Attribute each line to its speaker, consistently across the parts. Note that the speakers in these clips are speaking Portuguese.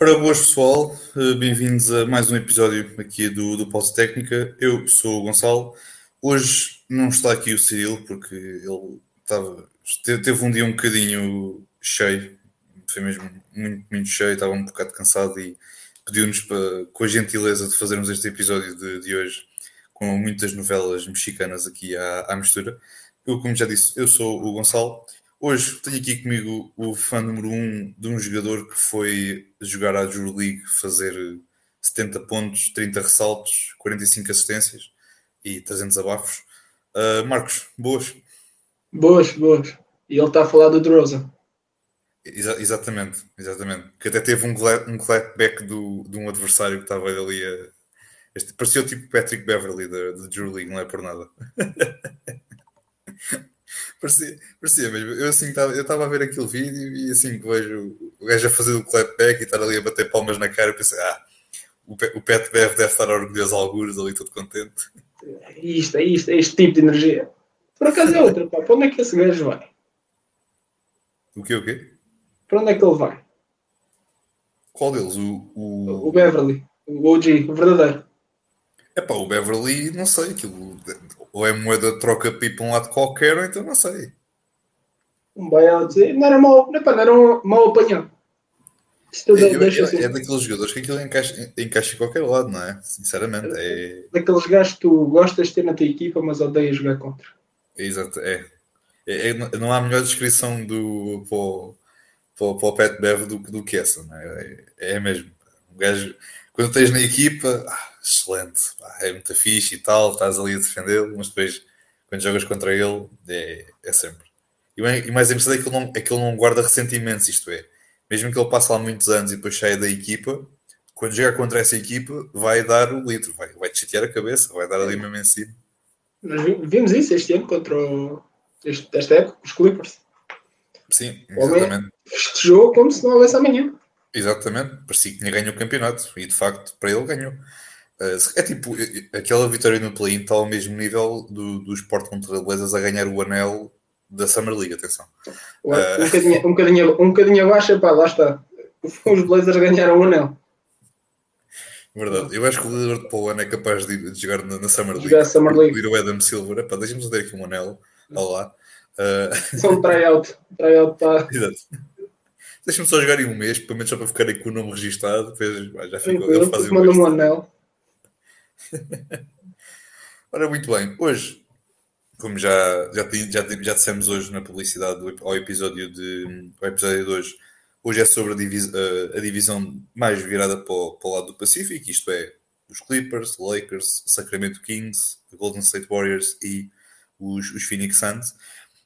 Speaker 1: Ora, boas pessoal, Eh, bem-vindos a mais um episódio aqui do, do Pause Técnica. Eu sou o Gonçalo. Hoje não está aqui o Cirilo porque ele estava, te- teve um dia um bocadinho cheio, foi mesmo muito, muito cheio, estava um bocado cansado e pediu-nos para, com a gentileza de fazermos este episódio de, de hoje com muitas novelas mexicanas aqui à, à mistura. Eu, como já disse, eu sou o Gonçalo. Hoje tenho aqui comigo o fã número um de um jogador que foi jogar à Juro League, fazer 70 pontos, 30 ressaltos, 45 assistências e 300 abafos. Uh, Marcos, boas.
Speaker 2: Boas, boas. E ele está a falar do DeRozan.
Speaker 1: Exa- exatamente, exatamente. Que até teve um, um clapback do, de um adversário que estava ali a. Este, parecia o tipo Patrick Beverly da da Juro League, não é por nada. parecia, mesmo. Eu assim estava eu estava a ver aquele vídeo e assim que vejo o gajo a fazer o clapback e estar ali a bater palmas na cara, pensei, ah, o, o Pat Bev deve estar orgulhoso algures ali, todo contente.
Speaker 2: É isto, é isto, é este tipo de energia. Por acaso é outra, pá. Para onde é que esse gajo vai?
Speaker 1: O quê, o quê?
Speaker 2: Para onde é que ele vai?
Speaker 1: Qual deles? O, o...
Speaker 2: O Beverly, o OG, o verdadeiro.
Speaker 1: Epá, o Beverly, não sei, aquilo ou é moeda troca pipa um lado qualquer, ou então não sei.
Speaker 2: Um buyout. Não era mau, não, pá, não era um mau apanhado.
Speaker 1: É,
Speaker 2: assim.
Speaker 1: é daqueles jogadores que aquilo encaixa, encaixa em qualquer lado, não é? Sinceramente, é,
Speaker 2: Daqueles gajos que tu gostas de ter na tua equipa, mas odeias jogar contra.
Speaker 1: é exato. É. É- é- não há melhor descrição do, para, o, para, o- para o Pat Bev do, que- do que essa, não é? É, é mesmo. Um gajo, quando tens na equipa, ah, excelente, pá, é muito fixe e tal, estás ali a defendê-lo, mas depois, quando jogas contra ele, é, é sempre. E, e mais interessante é que, ele não, é que ele não guarda ressentimentos, isto é, mesmo que ele passe lá muitos anos e depois saia da equipa, quando jogar contra essa equipa, vai dar o litro, vai, vai te chatear a cabeça, vai dar ali mesmo em cima.
Speaker 2: Nós vi- vimos isso este ano contra o, este, esta época, os Clippers.
Speaker 1: Sim, exatamente.
Speaker 2: festejou como se não houvesse amanhã.
Speaker 1: Exatamente, parecia que tinha ganho o campeonato e de facto para ele ganhou. Uh, É tipo, eh, aquela vitória no play-in está ao mesmo nível do, dos Portland Trail Blazers a ganhar o anel da Summer League, atenção.
Speaker 2: Um, bocadinho, um, bocadinho, um bocadinho abaixo, pá, lá está. Os Blazers ganharam o anel.
Speaker 1: Verdade, eu acho que o jogador de Paulo é capaz de, de jogar na, na Summer League.
Speaker 2: Jogar Summer League.
Speaker 1: Ir o Adam Silver, epá, deixa-me dar aqui um anel, olha lá. Uh,
Speaker 2: São um tryout. Tryout para.
Speaker 1: exato. Deixa-me só jogar em um mês, pelo menos só para ficar aí com o nome registado, depois já ficou,
Speaker 2: Tranquilo,
Speaker 1: ele faz
Speaker 2: porque manda-me um anel.
Speaker 1: Ora, muito bem. Hoje, como já, já, já, já dissemos hoje na publicidade do, ao episódio de ao episódio de hoje, hoje é sobre a, divis- a- a divisão mais virada para o, para o lado do Pacífico, isto é, os Clippers, Lakers, Sacramento Kings, Golden State Warriors e os, os Phoenix Suns.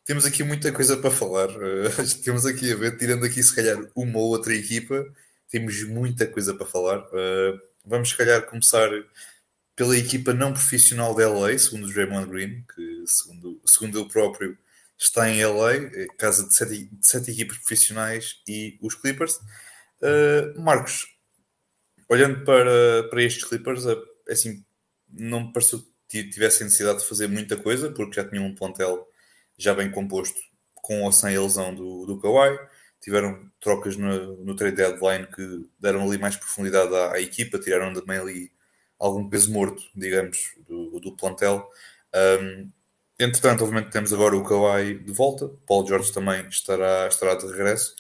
Speaker 1: Temos aqui muita coisa para falar. eh, temos aqui a ver, tirando aqui se calhar uma ou outra equipa, temos muita coisa para falar. Eh, vamos se calhar começar pela equipa não profissional da LA, segundo o Draymond Green, que segundo, segundo ele próprio está em LA, é casa de sete, de sete equipas profissionais e os Clippers. Uh, Marcos, olhando para, para estes Clippers, é é assim, não me pareceu que tivessem necessidade de fazer muita coisa, porque já tinham um plantel já bem composto, com ou sem a lesão do, do Kawhi. Tiveram trocas no, no trade deadline que deram ali mais profundidade à, à equipa, tiraram também ali algum peso morto, digamos, do, do plantel. Um, entretanto, obviamente, temos agora o Kawhi de volta, Paul George também estará, estará de regresso.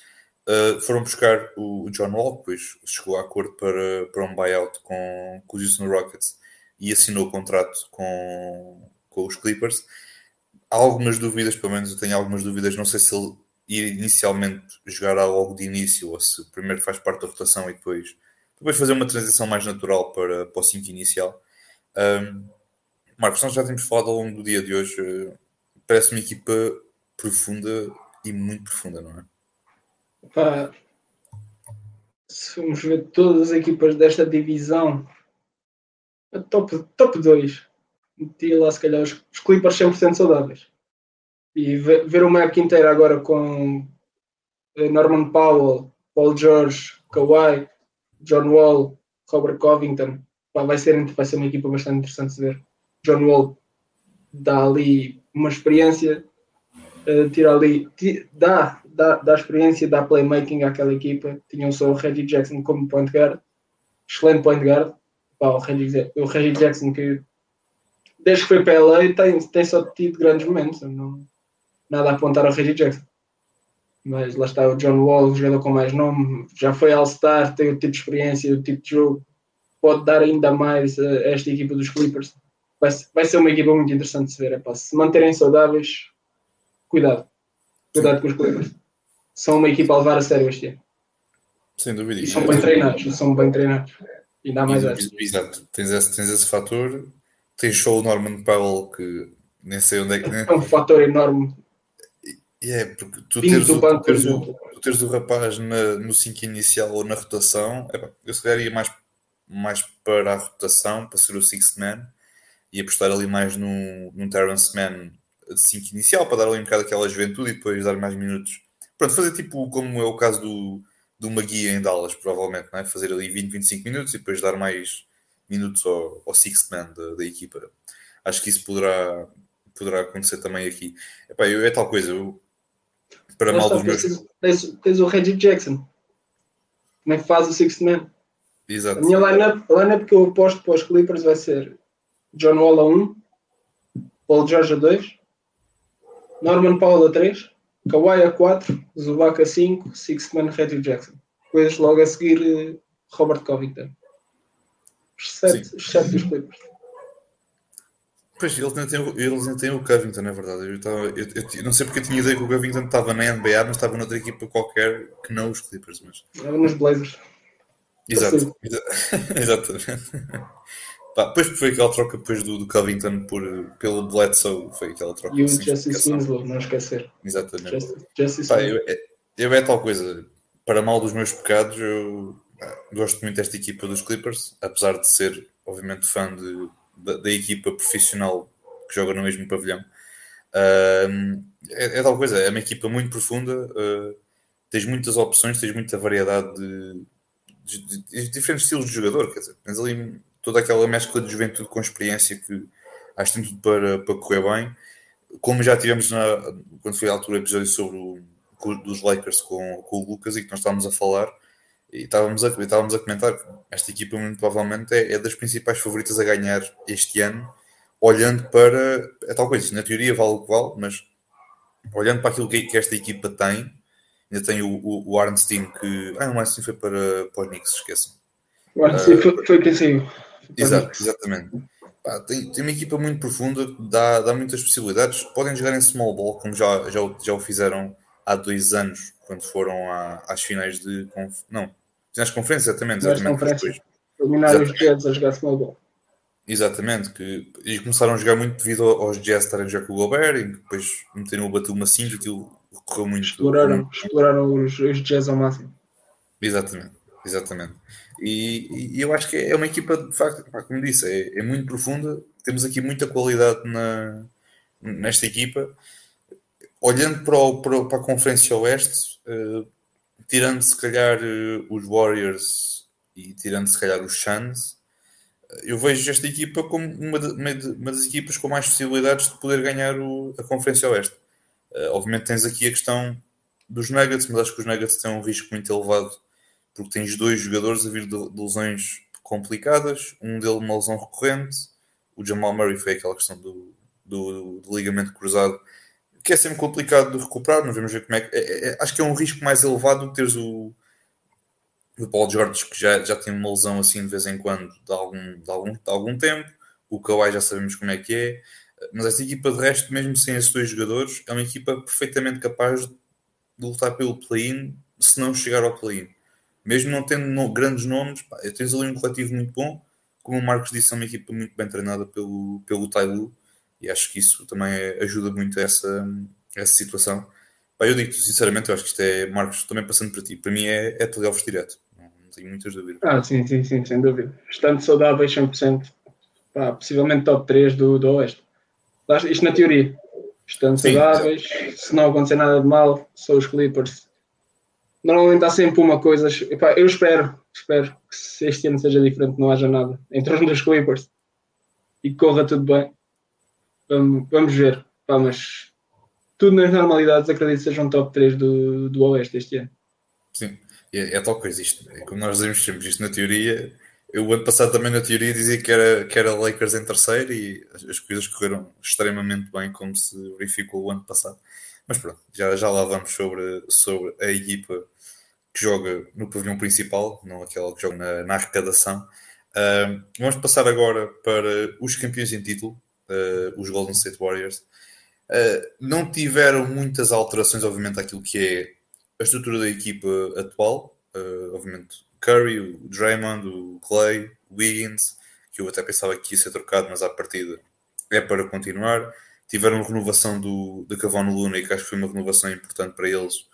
Speaker 1: Uh, foram buscar o, John Wall, depois chegou a acordo para, para um buyout com, com os Houston Rockets e assinou o contrato com, com os Clippers. Há algumas dúvidas, pelo menos eu tenho algumas dúvidas, não sei se ele inicialmente jogar logo de início ou se primeiro faz parte da rotação e depois depois fazer uma transição mais natural para, para o 5 inicial. Um, Marcos, nós já temos falado ao longo do dia de hoje, uh, parece uma equipa profunda e muito profunda, não é?
Speaker 2: Se formos ver todas as equipas desta divisão, a top, top 2, metia lá se calhar os, os Clippers 100% saudáveis. E ver, ver o map inteiro agora com eh, Norman Powell, Paul George, Kawhi, John Wall, Robert Covington, pá, vai, ser, vai ser uma equipa bastante interessante de ver. John Wall dá ali uma experiência, uh, tira ali, ti- dá, dá, dá experiência, dá playmaking àquela equipa. Tinham só o Reggie Jackson como point guard, excelente point guard. Pá, o, Reggie, o Reggie Jackson que desde que foi para LA tem, tem só tido grandes momentos. Não, nada a apontar ao Reggie Jackson. Mas lá está o John Wall, jogador com mais nome, já foi All-Star, tem o tipo de experiência, o tipo de jogo, pode dar ainda mais a esta equipa dos Clippers. Vai, vai ser uma equipa muito interessante de se ver. É, se manterem saudáveis, cuidado. Cuidado com os Clippers. São uma equipa a levar a sério este ano.
Speaker 1: Sem dúvida.
Speaker 2: E são bem treinados, são bem treinados. E dá mais
Speaker 1: essa. Exato. Tens esse, tens esse fator. Tens só o Norman Powell que nem sei onde é que.
Speaker 2: É um fator enorme.
Speaker 1: E é, porque tu teres, o, tu, teres o, tu teres o rapaz na, no 5 inicial ou na rotação, é, eu se calhar ia mais, mais para a rotação, para ser o sixth man, e apostar ali mais num, num Terrence Mann de 5 inicial, para dar ali um bocado aquela juventude e depois dar mais minutos. Pronto, fazer tipo como é o caso do, do Magui em Dallas, provavelmente, não é? fazer ali 20, 25 minutos e depois dar mais minutos ao, ao sixth man da, da equipa. Acho que isso poderá, poderá acontecer também aqui. Epá, eu, é tal coisa, eu, para mal dos meus.
Speaker 2: Tens, tens o Reggie Jackson, também faz o sixth man.
Speaker 1: Exato.
Speaker 2: A minha lineup, line que eu aposto para os Clippers vai ser John Wall a 1, Paul George a 2, Norman Powell a 3, Kawhi a 4, Zubac a 5, Sixth Man Reggie Jackson. Depois logo a seguir eh, Robert Covington. Os 7 dos Clippers.
Speaker 1: Pois, eles ainda têm, eles ainda têm o Covington, é verdade. Eu, estava, eu, eu, não sei porque eu tinha ideia que o Covington estava na NBA, mas estava noutra equipa qualquer que não os Clippers. Mas...
Speaker 2: Estava nos Blazers.
Speaker 1: Exato, exatamente. Pá, depois foi aquela troca depois do, do Covington por, pelo Bledsoe, foi aquela troca.
Speaker 2: E o assim, Jesse Winslow, não esquecer.
Speaker 1: Exatamente. Jesse, Pá, eu, é, eu é tal coisa, para mal dos meus pecados, eu gosto muito desta equipa dos Clippers, apesar de ser, obviamente, fã de, da, da equipa profissional que joga no mesmo pavilhão. Uh, é, é, tal coisa, é uma equipa muito profunda, uh, tens muitas opções, tens muita variedade de, de, de, diferentes estilos de jogador, quer dizer, tens ali toda aquela mescla de juventude com experiência que acho que tem tudo para, para correr bem. Como já tivemos na, quando foi a altura do episódio sobre o, dos Lakers com, com o Lucas e que nós estávamos a falar, e estávamos a, estávamos a comentar que esta equipa muito provavelmente é, é das principais favoritas a ganhar este ano, olhando para é tal coisa, na teoria vale o que vale, mas olhando para aquilo que, que esta equipa tem, ainda tem o, o, o Arnstein que. Ah, o Arnstein foi para, para os Knicks, esqueçam.
Speaker 2: O Arnstein uh, foi, foi quem saiu.
Speaker 1: Exato, exatamente. Pá, tem, tem uma equipa muito profunda, dá, dá muitas possibilidades. Podem jogar em small ball, como já, já, já o fizeram há dois anos, quando foram à, às finais de. Conf... Não, finais de conferência, exatamente. exatamente
Speaker 2: conferência. Os Jets a jogar small ball.
Speaker 1: Exatamente, que, e começaram a jogar muito devido aos Jazz estarem a jogar com o Gobert e depois meteram o uma 5 e aquilo correu muito.
Speaker 2: Exploraram, muito... exploraram os, os Jazz ao máximo.
Speaker 1: Exatamente, exatamente. E, e, eu acho que é uma equipa, de facto, como disse, é, é, muito profunda. Temos aqui muita qualidade na, nesta equipa. Olhando para, o, para, para, a Conferência Oeste, uh, tirando se calhar uh, os Warriors e tirando se calhar os Suns, eu vejo esta equipa como uma, de, uma, de, uma, das equipas com mais possibilidades de poder ganhar o, a Conferência Oeste. Uh, obviamente tens aqui a questão dos Nuggets, mas acho que os Nuggets têm um risco muito elevado porque tens dois jogadores a vir de, de lesões complicadas, um deles uma lesão recorrente, o Jamal Murray foi aquela questão do, do, do, ligamento cruzado, que é sempre complicado de recuperar, mas vamos ver como é que. É, é, é acho que é um risco mais elevado do que teres o, o Paul George, que já, já tem uma lesão assim de vez em quando, de algum, de algum, de algum tempo, o Kawhi já sabemos como é que é, mas esta equipa de resto, mesmo sem esses dois jogadores, é uma equipa perfeitamente capaz de lutar pelo play-in se não chegar ao play-in mesmo não tendo no, grandes nomes, pá, tens ali um coletivo muito bom. Como o Marcos disse, é uma equipa muito bem treinada pelo, pelo Tailu e acho que isso também ajuda muito a essa, essa situação. Pá, eu digo sinceramente, eu acho que isto é, Marcos, também passando para ti, para mim é, é playoffs direto, não, tenho muitas dúvidas.
Speaker 2: Ah, sim, sim, sim, sem dúvida. Estando saudáveis 100%, pá, possivelmente top 3 do, do Oeste. Isto na teoria. Estando sim, saudáveis, se não acontecer nada de mal, são os Clippers normalmente há sempre uma coisa. Epá, eu espero, espero que este ano seja diferente, não haja nada em torno dos Clippers e que corra tudo bem. Vamos, vamos ver. Epá, mas tudo nas normalidades, acredito que seja um top 3 do, do Oeste este ano.
Speaker 1: Sim, é, é tal coisa isto. É como nós dizemos sempre, isto na teoria. Eu, o ano passado, também na teoria, dizia que era, que era Lakers em terceiro e as, as coisas correram extremamente bem, como se verificou o ano passado. Mas pronto, já, já lá vamos sobre, sobre a equipa que joga no pavilhão principal, não aquela que joga na, na arrecadação. Uh, vamos passar agora para os campeões em título, uh, os Golden State Warriors. Uh, não tiveram muitas alterações, obviamente, àquilo que é a estrutura da equipa atual. obviamente, Curry, o Draymond, o Clay, o Wiggins, que eu até pensava que ia ser trocado, mas à partida é para continuar. Tiveram renovação do, do Cavano Luna, e que acho que foi uma renovação importante para eles,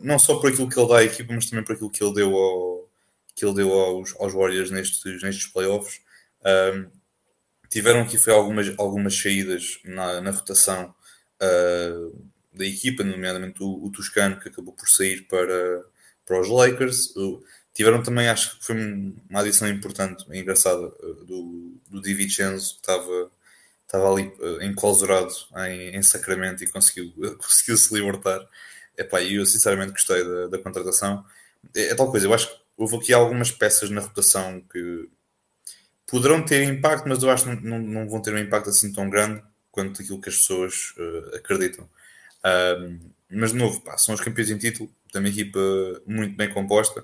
Speaker 1: não só por aquilo que ele dá à equipa, mas também por aquilo que ele deu, ao, que ele deu aos, aos Warriors nestes, nestes playoffs. Um, tiveram aqui foi algumas, algumas saídas na, na rotação uh, da equipa, nomeadamente o, o, Toscano, que acabou por sair para, para os Lakers. O, tiveram também, acho que foi uma adição importante, engraçada, uh, do, do DiVincenzo, que estava, estava ali uh, enclausurado em, em Sacramento e conseguiu, conseguiu se libertar. Epá, eu sinceramente gostei da, da contratação. É, é, tal coisa, eu acho que houve aqui algumas peças na rotação que poderão ter impacto, mas eu acho que não, não, vão ter um impacto assim tão grande quanto aquilo que as pessoas uh, acreditam. Mas de novo, pá, são os campeões em título, tem uma equipa muito bem composta,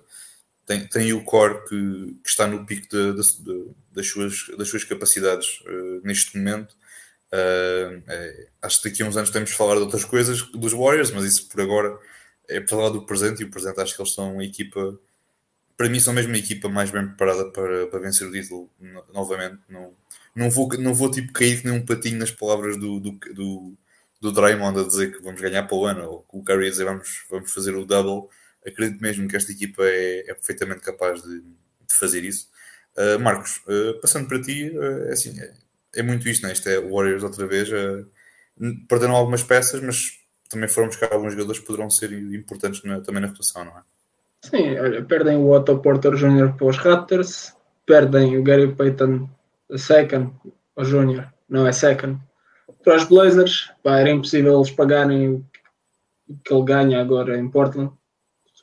Speaker 1: tem, tem o core que, que está no pico de, de, de, das, suas, das suas capacidades uh, neste momento. Uh, é, acho que daqui a uns anos temos de falar de outras coisas dos Warriors, mas isso por agora é para falar do presente e o presente acho que eles são uma equipa, para mim, são mesmo a equipa mais bem preparada para, para vencer o título novamente. Não, não, vou, não vou tipo cair nem um patinho nas palavras do, do, do, do Draymond a dizer que vamos ganhar para o ano, ou o Curry a dizer vamos, vamos fazer o double. Acredito mesmo que esta equipa é, é perfeitamente capaz de, de fazer isso. Uh, Marcos, uh, passando para ti, uh, é assim, é, é muito isto, né? Isto é Warriors outra vez. Perderam algumas peças, mas também foram buscar alguns jogadores que poderão ser importantes na, também na rotação, não é?
Speaker 2: Sim, olha, perdem o Otto Porter Jr. para os Raptors, perdem o Gary Payton second, o Júnior, não é second, para os Blazers. Pá, era impossível eles pagarem o que ele ganha agora em Portland.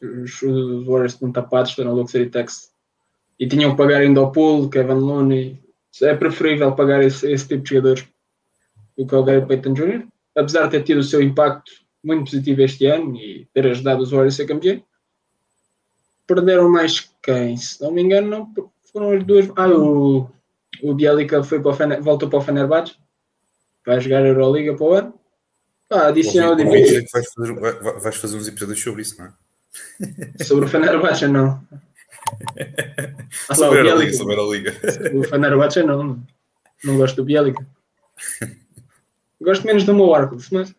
Speaker 2: Os, Warriors estão tapados, estão no Luxury Tax. E tinham que pagar ainda ao Pool, Kevin Looney, é preferível pagar esse, esse tipo de jogadores do que o Gary Payton Jr., apesar de ter tido o seu impacto muito positivo este ano e ter ajudado os Warriors a ser campeão. Perderam mais quem? Se não me engano, não, foram as duas. Ah, o, o Bielica foi para o Fener, voltou para o Fenerbahçe, vai jogar a Euroliga para o ano. Ah, adicionou o
Speaker 1: Vais fazer, vais fazer uns episódios sobre isso, não
Speaker 2: é? Sobre o Fenerbahçe, não.
Speaker 1: Ah, sobre, a sobre a Liga.
Speaker 2: O Fenerbahçe não. Não gosto do Bielica. Gosto menos do meu Arcos, mas.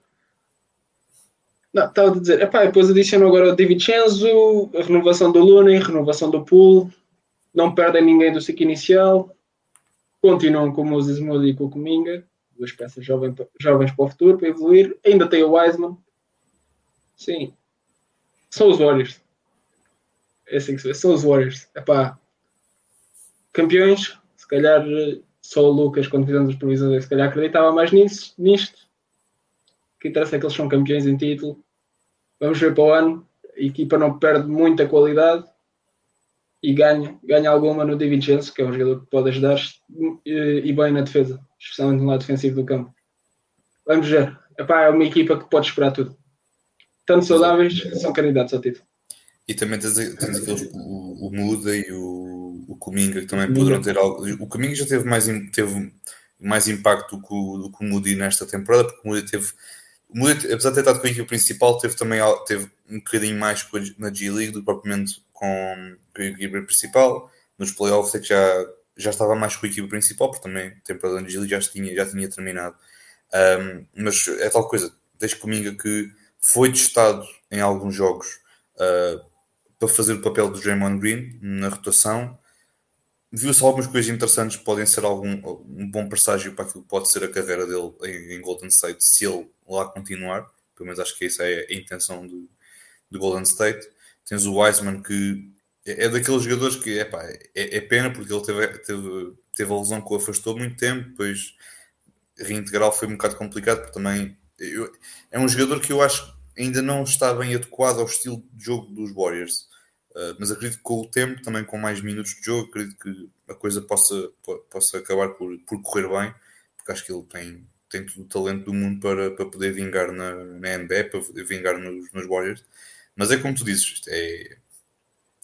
Speaker 2: Não, estava a dizer. Epá, depois adicionam agora o Divincenzo, a renovação do Luna, a renovação do Pool. Não perdem ninguém do ciclo inicial. Continuam com o Moses Moody e com o Cominga. Duas peças jovens, jovens para o futuro, para evoluir. Ainda tem o Wiseman. Sim. São os Warriors. É assim que se vê. São os Warriors. Epá, campeões, se calhar só o Lucas, quando fizemos as previsões, se calhar acreditava mais nisso, nisto. O que interessa é que eles são campeões em título. Vamos ver para o ano. A equipa não perde muita qualidade e ganha, ganha alguma no Di Vincenzo, que é um jogador que pode ajudar e bem na defesa, especialmente no lado defensivo do campo. Vamos ver. Epá, é uma equipa que pode esperar tudo. Tanto saudáveis, são candidatos ao título.
Speaker 1: E também tens, tens aqueles, o, o Muda e o, o Cominga que também poderão ter algo. O Cominga já teve mais, teve mais impacto do que o, do que o Moody nesta temporada, porque o Moody teve. Moody, apesar de ter estado com a equipe principal, teve também teve um bocadinho mais na G League do que propriamente com, a equipe principal. Nos playoffs é que já, já estava mais com a equipe principal, porque também a temporada na G League já tinha, já tinha terminado. Um, mas é tal coisa, desde Cominga que foi testado em alguns jogos. Uh, para fazer o papel do Draymond Green na rotação. Viu-se algumas coisas interessantes podem ser algum, um bom presságio para aquilo que pode ser a carreira dele em, em Golden State, se ele lá continuar. Pelo menos acho que essa é a intenção do, do Golden State. Tens o Wiseman que é, é daqueles jogadores que epá, é, é pena porque ele teve, teve, teve a lesão que o afastou muito tempo, depois reintegrar foi um bocado complicado porque também eu, é um jogador que eu acho que ainda não está bem adequado ao estilo de jogo dos Warriors. Uh, mas acredito que com o tempo, também com mais minutos de jogo, acredito que a coisa possa, possa acabar por, por correr bem, porque acho que ele tem, tem todo o talento do mundo para, para poder vingar na, na NBA, para vingar nos, nos Warriors. Mas é como tu dizes, é,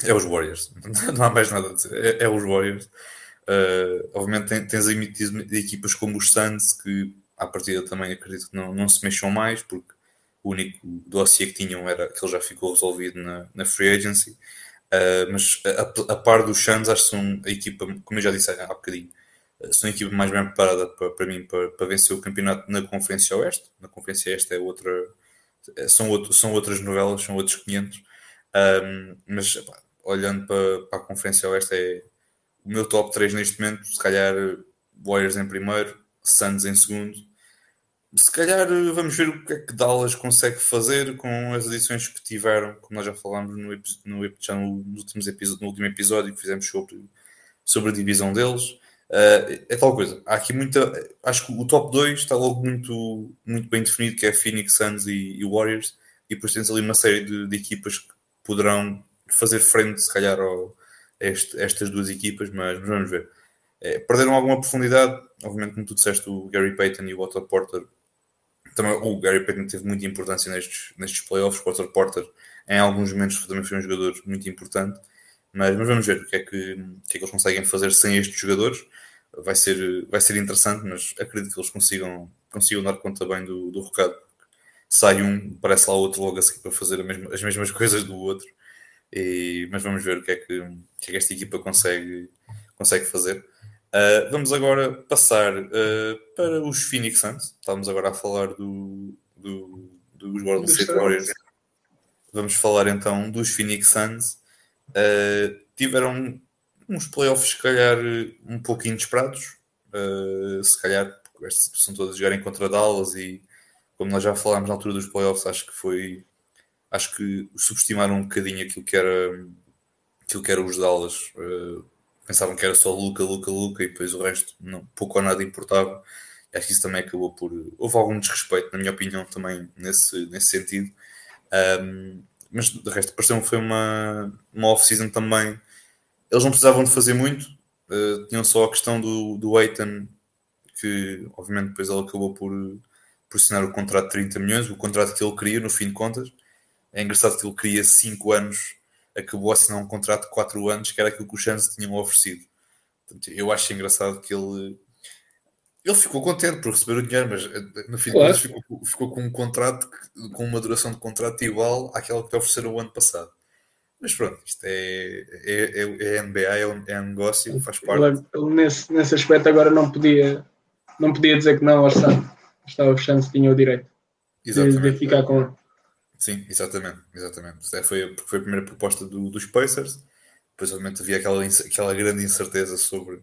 Speaker 1: é os Warriors, não há mais nada a dizer, é, é os Warriors. Uh, obviamente tens aí de equipas como os Suns que à partida também acredito que não, não se mexam mais porque o único dossiê que tinham era que ele já ficou resolvido na, na free agency uh, mas a, a, par dos Suns acho que são a equipa, como eu já disse há bocadinho são a equipa mais bem preparada para, para mim para, para vencer o campeonato na Conferência Oeste na Conferência Oeste é outra são, outro, são outras novelas, são outros 500 um, mas pá, olhando para, para a Conferência Oeste é o meu top 3 neste momento, se calhar Warriors em primeiro, Suns em segundo. Se calhar vamos ver o que é que Dallas consegue fazer com as edições que tiveram, como nós já falámos no, no, episódio, no último episódio que fizemos sobre, sobre a divisão deles. Uh, é tal coisa. Há aqui muita. Acho que o top 2 está logo muito, muito bem definido, que é Phoenix Suns e, e Warriors, e depois tens ali uma série de, de equipas que poderão fazer frente, se calhar, ao, este, estas duas equipas, mas, mas vamos ver. É, perderam alguma profundidade, obviamente, como tu disseste, o Gary Payton e o Otto Porter. Também, o Gary Payton teve muita importância nestes, nestes playoffs. O Otto Porter, em alguns momentos, também foi um jogador muito importante. Mas, mas vamos ver o que, é que, o que é que eles conseguem fazer sem estes jogadores. Vai ser, vai ser interessante, mas acredito que eles consigam, consigam dar conta bem do, do recado. Sai um, parece lá outro logo a seguir para fazer mesma, as mesmas coisas do outro. E, mas vamos ver o que é que, que, é que esta equipa consegue, consegue fazer. Uh, vamos agora passar uh, para os Phoenix Suns. Estamos agora a falar do, do, dos Golden State Warriors. Vamos falar então dos Phoenix Suns. Uh, tiveram uns playoffs, se calhar, um pouco inesperados. se calhar, porque são todas jogarem contra Dallas e, como nós já falámos na altura dos playoffs, acho que foi acho que subestimaram um bocadinho aquilo que era aquilo que era os Dallas. Uh, pensavam que era só Luca, Luca, Luca e depois o resto não, pouco ou nada importava. E acho que isso também acabou por. Houve algum desrespeito, na minha opinião, também nesse, nesse sentido. Um, mas de resto, pareceu que foi uma, uma off-season também. Eles não precisavam de fazer muito, uh, tinham só a questão do, do Aiton, que obviamente depois ele acabou por, por assinar o contrato de 30 milhões, o contrato que ele queria, no fim de contas. É engraçado que ele queria 5 anos, acabou a assinar um contrato de 4 anos, que era aquilo que os Suns tinham oferecido. Portanto, eu acho engraçado que ele. Ele ficou contente por receber o dinheiro, mas eh, no fim claro. de contas ficou, ficou, com um contrato, com uma duração de contrato igual àquela que te ofereceram o ano passado. Mas pronto, isto é, é, é, é NBA, é um, é um negócio, faz parte.
Speaker 2: Ele, nesse, nesse aspecto agora não podia, não podia dizer que não, estava, estava fechando se tinha o direito de, de, ficar com ele.
Speaker 1: Sim, exatamente, exatamente. Foi, foi a primeira proposta do, dos Pacers. Depois, obviamente, havia aquela, aquela grande incerteza sobre.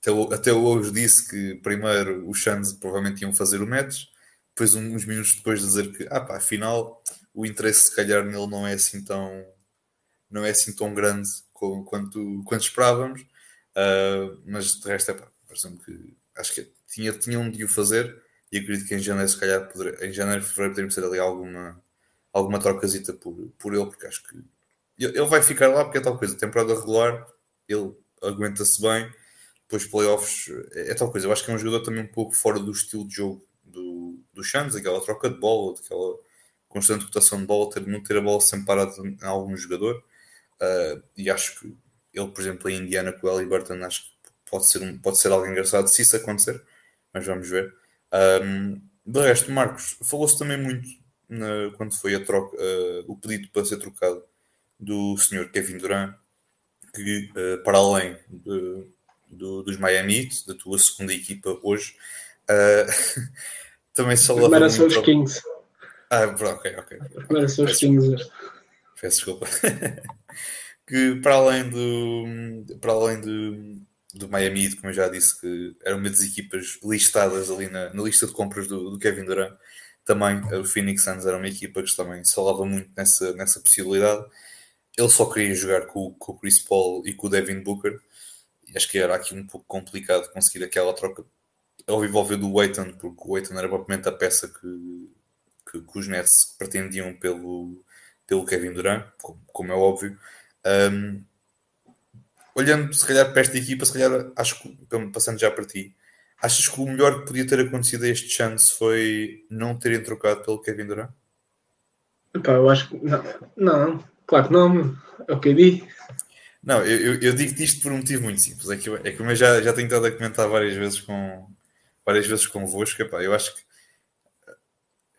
Speaker 1: Até, até hoje disse que primeiro os Suns provavelmente iam fazer o match, depois, uns minutos depois, de dizer que, ah pá, afinal, o interesse, se calhar, nele não é assim tão, não é assim tão grande quanto, quanto esperávamos. Uh, mas de resto, é pá, parece-me que acho que tinha, tinham de o fazer e acredito que em janeiro, se calhar, poder, em janeiro, fevereiro, poderíamos ter ali alguma alguma trocazita por, por ele, porque acho que ele vai ficar lá porque é tal coisa, temporada regular, ele aguenta-se bem, depois playoffs é, é, tal coisa. Eu acho que é um jogador também um pouco fora do estilo de jogo do, do Santos, aquela troca de bola, aquela constante rotação de bola, ter, não ter a bola sempre parada em algum jogador. Uh, e acho que ele, por exemplo, em Indiana com o Burton, acho que pode ser, um, pode ser algo engraçado se isso acontecer, mas vamos ver. Um, de resto, Marcos, falou-se também muito na, quando foi a troca, uh, o pedido para ser trocado do senhor Kevin Durant, que uh, para além de, do, dos Miami Heat, da tua segunda equipa hoje, uh, também se falava.
Speaker 2: Primeiro são os Kings.
Speaker 1: Ah, ok, ok.
Speaker 2: Primeiro são os Kings.
Speaker 1: Peço desculpa. que para além do. Para além do, do Miami como eu já disse, que era uma das equipas listadas ali na, na lista de compras do, do Kevin Durant também o Phoenix Suns era uma equipa que também se falava muito nessa, nessa possibilidade. Ele só queria jogar com, com o Chris Paul e com o Devin Booker. E acho que era aqui um pouco complicado conseguir aquela troca ao envolver do Waiton, porque o Waiton era propriamente a peça que, que, que os Nets pretendiam pelo, pelo Kevin Durant, como, como é óbvio. Um, olhando se calhar para esta equipa, se calhar acho que, passando já para ti, achas que o melhor que podia ter acontecido a este chance foi não terem trocado pelo Kevin Durant?
Speaker 2: Epá, eu acho que não, não, claro que não, é o que eu digo.
Speaker 1: Não, eu, eu, eu digo isto por um motivo muito simples. É que, eu, é que eu já, já tenho estado a comentar várias vezes com várias vezes convosco. Epá, eu acho que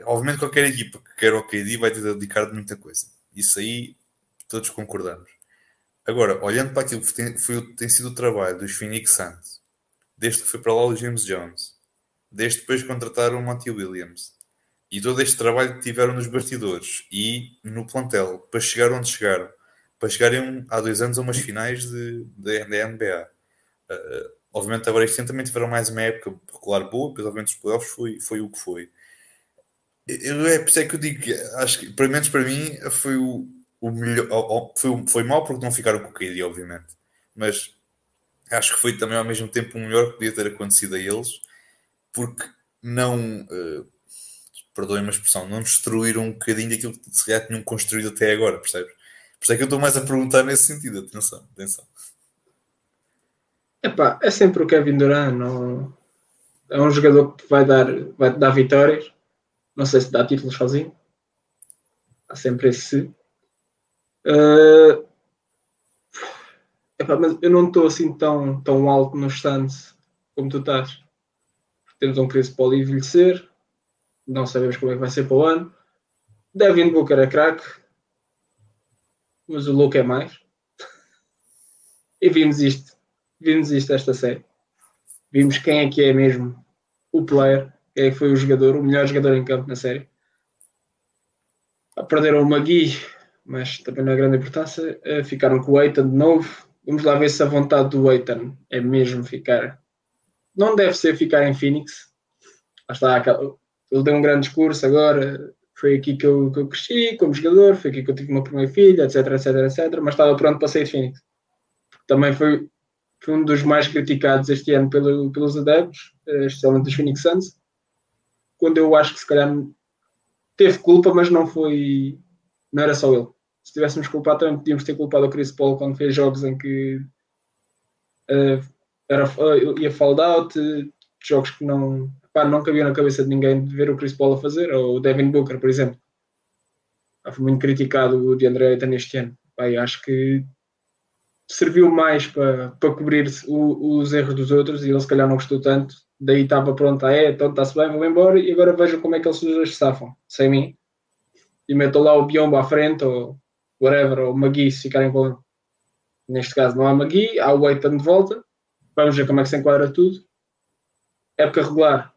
Speaker 1: obviamente qualquer equipa que quer o KD vai ter de dedicar de muita coisa. Isso aí todos concordamos. Agora, olhando para aquilo que tem, foi, tem sido o trabalho dos Phoenix Suns, desde que foi para lá o James Jones, desde depois contrataram o Monty Williams, e todo este trabalho que tiveram nos bastidores e no plantel para chegar onde chegaram, para chegarem há dois anos a umas finais de, de, de NBA. Uh, obviamente agora este ano também tiveram mais uma época regular boa, depois obviamente os playoffs foi, foi o que foi. Eu, é por isso é que eu digo que acho que, pelo menos para mim, foi o, o melhor. Foi, foi mal porque não ficaram com o KD, obviamente. Mas acho que foi também ao mesmo tempo o melhor que podia ter acontecido a eles, porque não. Uh, perdoem-me a expressão, não destruíram um bocadinho daquilo que se calhar tinham construído até agora, percebes? Por isso é que eu estou mais a perguntar nesse sentido, atenção, atenção.
Speaker 2: Epá, é sempre o Kevin Durant, não... é um jogador que vai dar, vai dar vitórias, não sei se dá títulos sozinho, há sempre esse Uh, epá, mas eu não estou assim tão, tão alto no stands como tu estás. Temos um Chris Paul envelhecer, não sabemos como é que vai ser para o ano. Devin Booker é craque, mas o Luke é mais. e vimos isto, vimos isto esta série. Vimos quem é que é mesmo o player, quem é que foi o jogador, o melhor jogador em campo na série. A perder o Magui mas também não é grande importância. Uh, ficaram com o Eitan de novo. Vamos lá ver se a vontade do Eitan é mesmo ficar. Não deve ser ficar em Phoenix. Está, ele deu um grande discurso agora. Foi aqui que eu, que eu cresci como jogador, foi aqui que eu tive uma primeira filha, etc, etc, etc. Mas estava pronto para sair de Phoenix. Também foi, foi um dos mais criticados este ano pelo, pelos adeptos, eh, especialmente dos Phoenix Suns. Quando eu acho que se calhar teve culpa, mas não foi. Não era só ele se tivéssemos culpado, também podíamos ter culpado o Chris Paul quando fez jogos em que uh, era, uh, ia fall out, jogos que não, pá, não cabiam na cabeça de ninguém de ver o Chris Paul a fazer, ou o Devin Booker, por exemplo. Ah, foi muito criticado o de André Ayton este ano. Pá, acho que serviu mais para, para cobrir o, os erros dos outros e ele se calhar não gostou tanto. Daí estava pronto, ah, é, então está-se bem, vou embora e agora vejam como é que eles se safam, sem mim. E metam lá o Biombo à frente ou whatever, ou Magui, se ficarem com. Neste caso não há Magui, há o Eitan de volta. Vamos ver como é que se enquadra tudo. Época regular,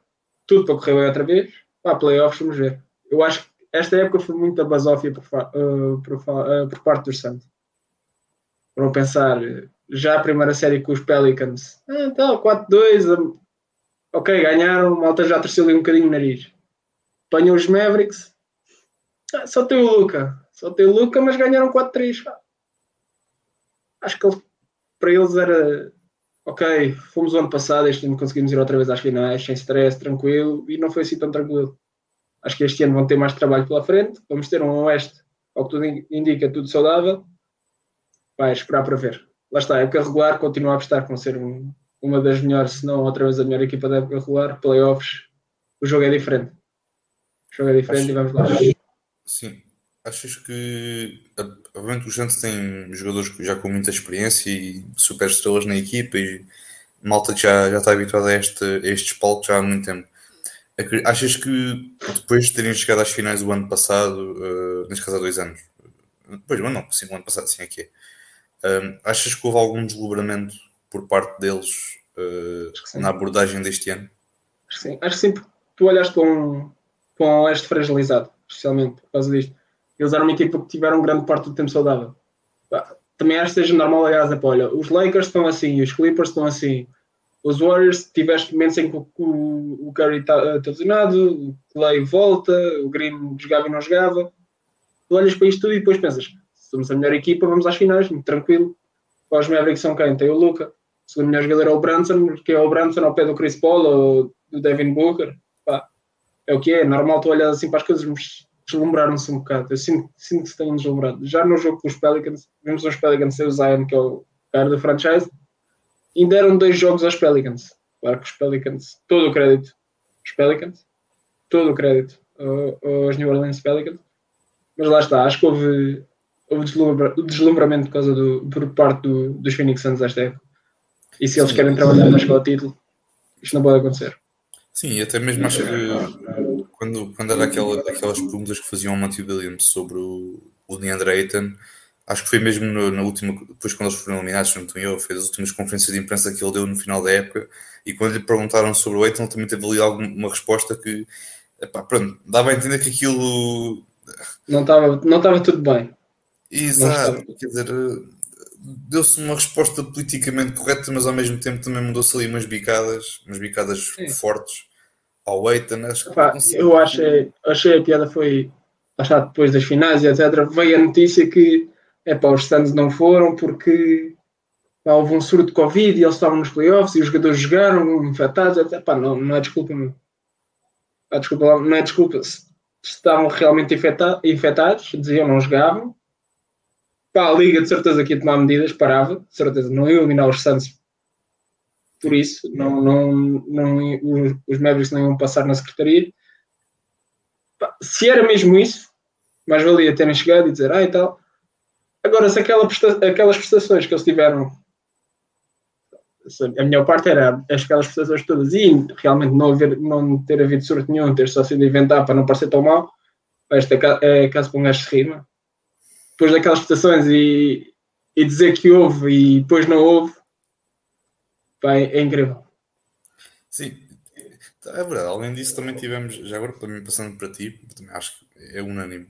Speaker 2: tudo para correr bem outra vez. Para playoffs, vamos ver. Eu acho que esta época foi muito a basófia por, uh, por, uh, por parte dos Santos. Para pensar, já a primeira série com os Pelicans, ah, então, 4-2, ok, ganharam, malta já torceu ali um bocadinho o nariz. Apanham os Mavericks, ah, só tem o Luca. Só tem o Luca, mas ganharam 4-3. Acho que para eles era ok, fomos o ano passado, este ano conseguimos ir outra vez às finais, sem stress, tranquilo, e não foi assim tão tranquilo. Acho que este ano vão ter mais trabalho pela frente, vamos ter um Oeste, ao que tudo indica, tudo saudável. Vai esperar para ver. Lá está, a época regular continua a apostar com ser um, uma das melhores, se não outra vez a melhor equipa da época regular, playoffs, o jogo é diferente. O jogo é diferente Acho... e vamos lá.
Speaker 1: Sim. Achas que, obviamente, o Santos tem jogadores já com muita experiência e super estrelas na equipa e malta que já, já está habituada a, este, a estes palcos já há muito tempo. Achas que depois de terem chegado às finais do ano passado, uh, neste caso há dois anos, depois ano não, sim, o ano passado, sim, aqui é. Uh, achas que houve algum deslumbramento por parte deles uh, na abordagem deste ano?
Speaker 2: Acho que sim, acho que sim, porque tu olhaste para um, para um oeste fragilizado, especialmente por causa disto. Eles eram uma equipa que tiveram grande parte do tempo saudável. Também acho que seja normal, aliás, é, olha, os Lakers estão assim, os Clippers estão assim, os Warriors tiveste momentos em que o, o, o Curry está tá lesionado, o Clay volta, o Green jogava e não jogava. Tu olhas para isto tudo e depois pensas, somos a melhor equipa, vamos às finais, muito tranquilo. Os Mavericks são quem? Tem o Luca. Segundo melhor jogador é o Branson, que é o Branson ao pé do Chris Paul ou do Devin Booker. Pá, é o que é, é normal tu olhas assim para as coisas, mas deslumbraram-se um bocado. Eu sinto, sinto que se têm deslumbrado. Já no jogo com os Pelicans, vimos os Pelicans sem o Zion, que é o cara do franchise, e deram dois jogos aos Pelicans. Claro que os Pelicans, todo o crédito, os Pelicans, todo o crédito aos New Orleans Pelicans, mas lá está, acho que houve, houve deslumbra, deslumbramento por, causa do, por parte do, dos Phoenix Suns esta época. E se eles querem trabalhar mais com o título, isto não pode acontecer.
Speaker 1: Sim, e até mesmo acho que quando, quando era aquela, aquelas perguntas que faziam ao Matthew Williams sobre o, o DeAndre Ayton, acho que foi mesmo no, na última, depois quando eles foram eliminados, não estou eu, fez as últimas conferências de imprensa que ele deu no final da época, e quando lhe perguntaram sobre o Ayton, ele também teve ali alguma resposta que, epá, pronto, dava a entender que aquilo...
Speaker 2: Não estava não estava tudo bem.
Speaker 1: Exato, quer dizer, deu-se uma resposta politicamente correta, mas ao mesmo tempo também mudou-se ali umas bicadas, umas bicadas Sim. fortes ao Eitan.
Speaker 2: eu achei, achei a piada foi achar depois das finais e etc. Veio a notícia que é para os Suns não foram porque pá, houve um surto de Covid e eles estavam nos playoffs e os jogadores jogaram infectados, não, não é desculpa, não. Pá, desculpa, não é desculpa. Se estavam realmente infecta infectados, diziam não jogavam. Pá, a Liga de certeza que ia tomar medidas, parava, de certeza, não ia eliminar os Suns por isso, não, não, não, os Mavericks não iam passar na secretaria. Se era mesmo isso, mais valia terem chegado e dizer, ah, e tal. Agora, se aquela presta aquelas prestações que eles tiveram, a melhor parte era aquelas prestações todas e realmente não, haver, não ter havido sorte nenhum, ter só sido inventar para não parecer tão mal, esta é, é caso para um gajo se rima. Depois daquelas prestações e, e dizer que houve e depois não houve, Bem, é incrível.
Speaker 1: Sim, é verdade. Além disso, também tivemos, já agora também passando para ti, também acho que é unânime.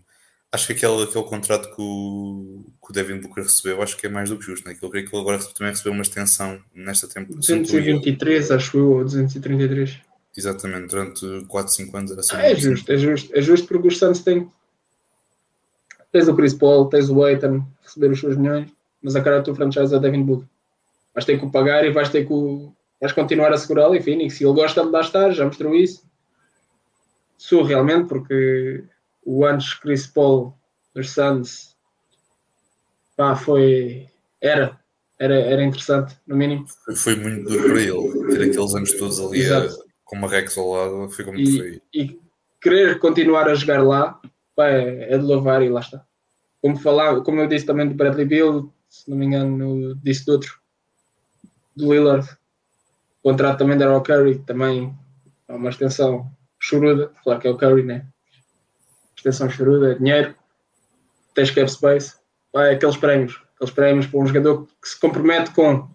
Speaker 1: Acho que aquele, aquele contrato que o, que o Devin Booker recebeu, acho que é mais do que justo. Né? Eu creio que ele agora também recebeu uma extensão nesta temporada.
Speaker 2: 223, acho eu, ou 233.
Speaker 1: Exatamente, durante 4, 5 anos era
Speaker 2: assim. Ah, é justo, é justo. É justo porque os Santos têm. Tens o Chris Paul, tens o Aiton, receber os seus milhões, mas a cara do teu franchise é o Devin Booker vais ter que o pagar e vais ter que o, vais continuar a segurá-lo e Phoenix. Se ele gosta de lá estar, já mostrou isso. Sou realmente, porque o antes Chris Paul dos Suns pá, foi. Era, era, era interessante, no mínimo.
Speaker 1: Foi, muito duro para ele, ter aqueles anos todos ali a, com uma Rex ao lado, foi muito feio.
Speaker 2: E querer continuar a jogar lá pá, é, é de louvar e lá está. Como, falar, como eu disse também do Bradley Bill, se não me engano, disse de outro, do Lillard. O contrato também da o Curry, também é uma extensão choruda. Claro que é o Curry, né? Extensão choruda, é dinheiro, tens cap space. Vai aqueles prémios, aqueles prémios para um jogador que se compromete com,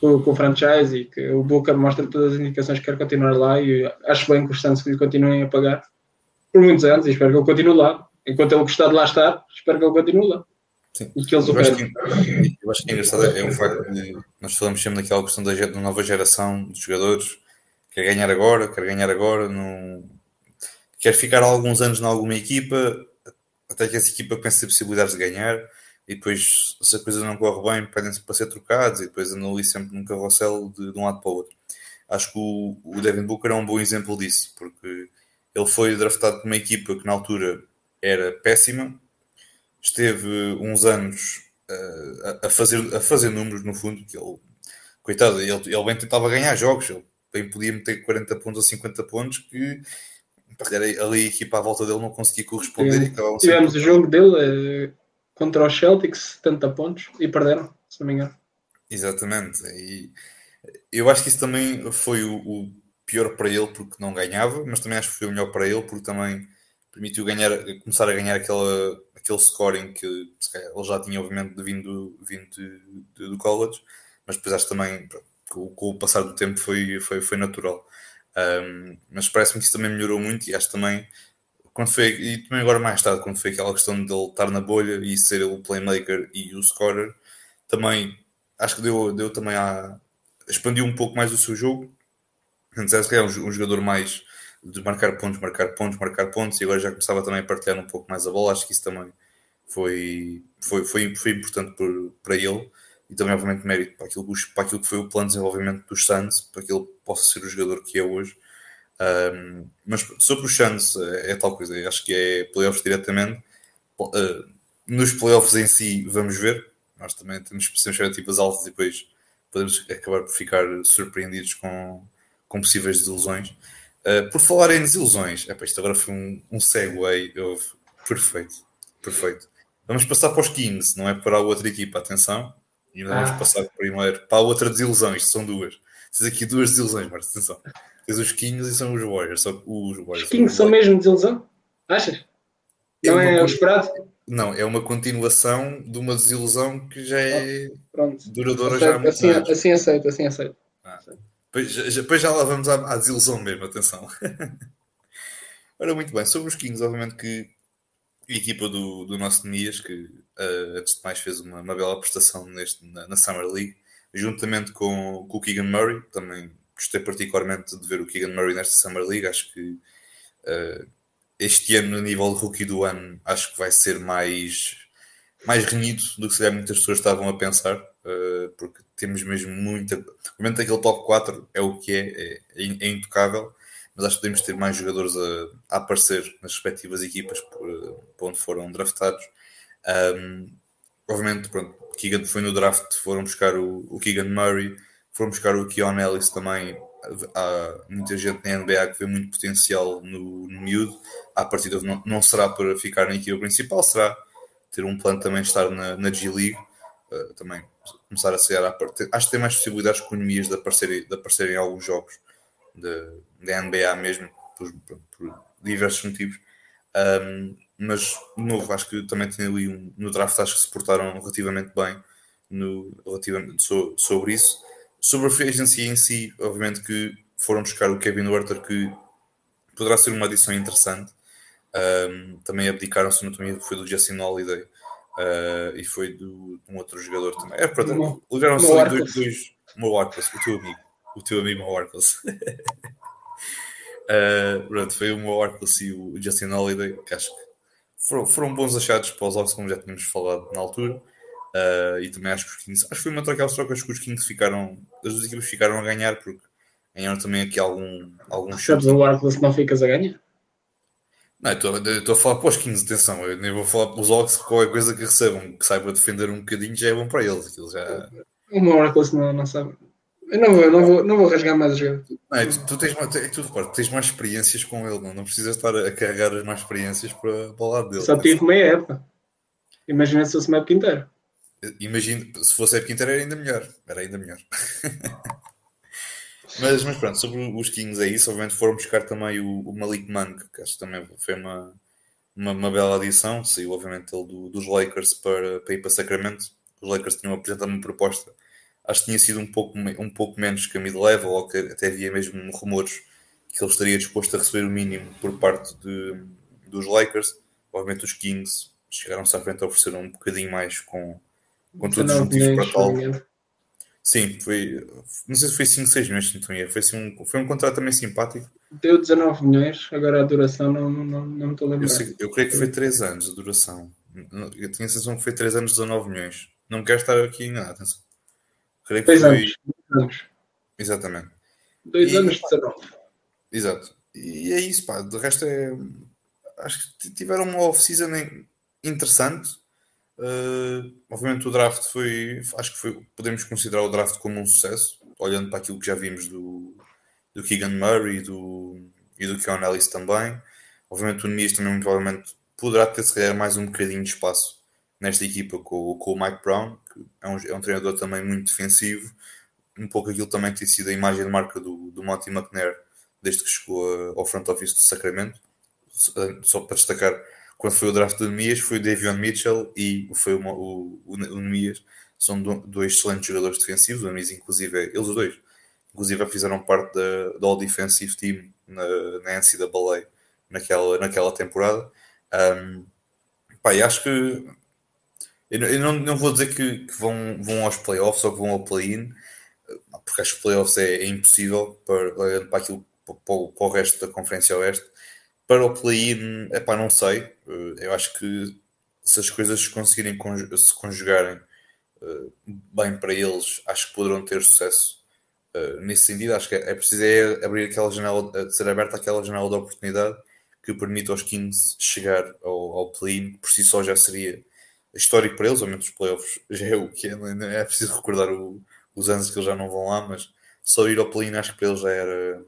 Speaker 2: com, com o franchise e que o Booker mostra todas as indicações que quer continuar lá e acho bem que os Santos lhe continuem a pagar por muitos anos e espero que ele continue lá. Enquanto ele gostar de lá estar, espero que ele continue lá.
Speaker 1: Sim. E que eles eu, acho que, eu acho que é engraçado é o facto de nós falamos sempre daquela questão da, da nova geração de jogadores quer ganhar agora, quer ganhar agora, não quer ficar alguns anos em alguma equipa até que essa equipa pense ter possibilidades de ganhar e depois se a coisa não corre bem pedem-se para ser trocados e depois andam ali sempre num carrossel de, de um lado para o outro. Acho que o, o Devin Booker é um bom exemplo disso, porque ele foi draftado por uma equipa que na altura era péssima, esteve uns anos uh, a, fazer, a fazer números no fundo, que ele, coitado, ele, ele bem tentava ganhar jogos, ele bem podia meter 40 pontos ou 50 pontos que ali a equipa à volta dele não conseguia corresponder.
Speaker 2: Tivemos, o jogo dele uh, contra os Celtics, 70 pontos, e perderam, se não me engano.
Speaker 1: Exatamente, e eu acho que isso também foi o, o pior para ele porque não ganhava, mas também acho que foi o melhor para ele porque também permitiu ganhar, começar a ganhar aquela, aquele scoring que ele já tinha, obviamente, vindo, vindo de, de, do college, mas depois acho também, com, com, o passar do tempo, foi, foi, foi natural. Um, mas parece-me que isso também melhorou muito e acho também, quando foi, e também agora mais tarde, quando foi aquela questão de ele estar na bolha e ser o playmaker e o scorer, também acho que deu, deu também a expandiu um pouco mais o seu jogo. Antes era um, um jogador mais de marcar pontos, marcar pontos, marcar pontos, e agora já começava também a partilhar um pouco mais a bola. Acho que isso também foi, foi, foi, foi importante por, para ele e também, obviamente, mérito para aquilo, para aquilo que foi o plano de desenvolvimento dos Suns, para que ele possa ser o jogador que é hoje. Um, mas sobre os Suns é, é, tal coisa, acho que é playoffs diretamente. Uh, nos playoffs em si, vamos ver. Nós também temos expectativas altas e depois podemos acabar por ficar surpreendidos com, com possíveis desilusões. Uh, por falar em desilusões, é, isto agora foi um, um segue perfeito, perfeito. Vamos passar para os Kings, não é para a outra equipa, atenção. E vamos ah. passar primeiro para a outra desilusão, isto são duas. Tens aqui duas desilusões, Marcos, atenção. Tens os Kings e são os Warriors. Só os, Warriors
Speaker 2: os Kings são mesmo desilusão? Achas? É não é, o esperado?
Speaker 1: Não, é uma continuação de uma desilusão que já é
Speaker 2: Pronto.
Speaker 1: duradoura
Speaker 2: aceito,
Speaker 1: já há muito
Speaker 2: assim, assim aceito, assim aceito.
Speaker 1: Ah. Depois, já, lá vamos à, à desilusão mesmo, atenção. Ora, muito bem, sobre os Kings, obviamente que a equipa do, do nosso Nemias, que uh, antes de mais fez uma, uma bela prestação neste, na, na, Summer League, juntamente com, com o Keegan Murray, também gostei particularmente de ver o Keegan Murray nesta Summer League. Acho que uh, este ano, no nível de rookie do ano, acho que vai ser mais, mais renhido do que se muitas pessoas estavam a pensar, uh, porque temos mesmo muita. O momento daquele top 4 é o que é, é, é intocável, mas acho que podemos ter mais jogadores a, a aparecer nas respectivas equipas por, por onde foram draftados. Um, obviamente, pronto, Keegan foi no draft, foram buscar o, o Keegan Murray foram buscar o Keon Ellis também. Há muita gente na NBA que vê muito potencial no, no miúdo. À partida não, não será para ficar na equipa principal, será ter um plano também de estar na, na G League. Uh, também começar a à parte. Acho que tem mais possibilidades com economias de aparecer, de aparecer em alguns jogos da NBA mesmo, por, por diversos motivos. Um, mas, de novo, acho que também tem ali um, no draft, acho que se portaram relativamente bem no, relativamente so, sobre isso. Sobre a free agency em si, obviamente que foram buscar o Kevin Werther, que poderá ser uma adição interessante. Um, também abdicaram, se não também foi do Justin Holiday uh, e foi do, de um outro jogador também. É, pronto, ligaram-se ali dois, dois Mo o teu amigo, o teu amigo Mo uh, pronto, foi o Mo e o Justin Holiday, que acho que foram, foram bons achados para os Hawks, como já tínhamos falado na altura. Uh, e também acho que os Kings, acho que foi uma daquelas trocas que os Kings ficaram, as duas equipas ficaram a ganhar porque ganharam também aqui algum, algum
Speaker 2: Sabes o Arclas não ficas a ganhar?
Speaker 1: Não, estou a falar para os Kings, atenção, eu nem vou falar para os Hawks, qualquer coisa que recebam, que saiba defender um bocadinho já é bom para eles. Aquilo já...
Speaker 2: O meu Arclas não, não sabe. Eu não vou, não vou, não vou rasgar mais a jogar.
Speaker 1: Não, é, tu, tu, tens, é, tu, repara, tens mais experiências com ele, não, não precisas estar a carregar as mais experiências para, para o lado dele.
Speaker 2: Só tive meia época. Imagina se fosse uma época inteira.
Speaker 1: Imagino, se fosse a época inteira era ainda melhor. Era ainda melhor. mas, mas pronto, sobre os Kings é isso. Obviamente foram buscar também o, o Malik Monk, que acho que também foi uma, uma, uma bela adição. Saiu, obviamente, ele do, dos Lakers para, para ir para Sacramento. Os Lakers tinham apresentado uma proposta. Acho que tinha sido um pouco, um pouco menos que a mid-level, ou que até havia mesmo rumores que ele estaria disposto a receber o mínimo por parte de, dos Lakers. Obviamente, os Kings chegaram-se à frente a oferecer um bocadinho mais com com todos os motivos para tal. Sim, foi. Não sei se foi 5, 6 milhões, então foi, assim, um, foi um contrato também simpático.
Speaker 2: Deu 19 milhões, agora a duração não, não, não, me estou a lembrar.
Speaker 1: Eu, sei, eu creio que foi 3 anos a duração. Eu tinha a sensação que foi 3 anos, 19 milhões. Não quero estar aqui enganado, atenção.
Speaker 2: Creio que 3 foi... anos. anos.
Speaker 1: Exatamente.
Speaker 2: 2 anos, 19.
Speaker 1: Exato. E é isso, pá. De resto é. Acho que tiveram uma off-season interessante Uh, obviamente o draft foi, acho que foi, podemos considerar o draft como um sucesso, olhando para aquilo que já vimos do, do Keegan Murray e do, e do Keon Ellis também. Obviamente o Nemias também provavelmente poderá ter se calhar mais um bocadinho de espaço nesta equipa com, com o Mike Brown, que é um, é um treinador também muito defensivo, um pouco aquilo também tem sido a imagem de marca do, do Monty McNair desde que chegou ao front office de Sacramento. Só para destacar, quando foi o draft do Nemias, foi o Davion Mitchell e foi uma, o, o, o Nemias. São dois excelentes jogadores defensivos, o Nemias, inclusive, eles dois, inclusive fizeram parte da, do All Defensive Team na, na NCAA naquela, naquela temporada. Um, pá, e acho que eu, eu não, não vou dizer que, que, vão, vão aos playoffs ou que vão ao play-in, porque acho que playoffs é, é impossível para, para, aquilo, para, para o resto da Conferência Oeste para o play-in, epá, não sei. Eh, eu acho que se as coisas conseguirem se conjugarem uh, bem para eles, acho que poderão ter sucesso Uh, nesse sentido, acho que é, é preciso é abrir aquela janela, ser aberta aquela janela de oportunidade que permite aos Kings chegar ao, ao play por si só já seria histórico para eles, ao menos os playoffs já é o que é, não é, preciso recordar o, os anos que eles já não vão lá, mas só ir ao play acho que para eles já era,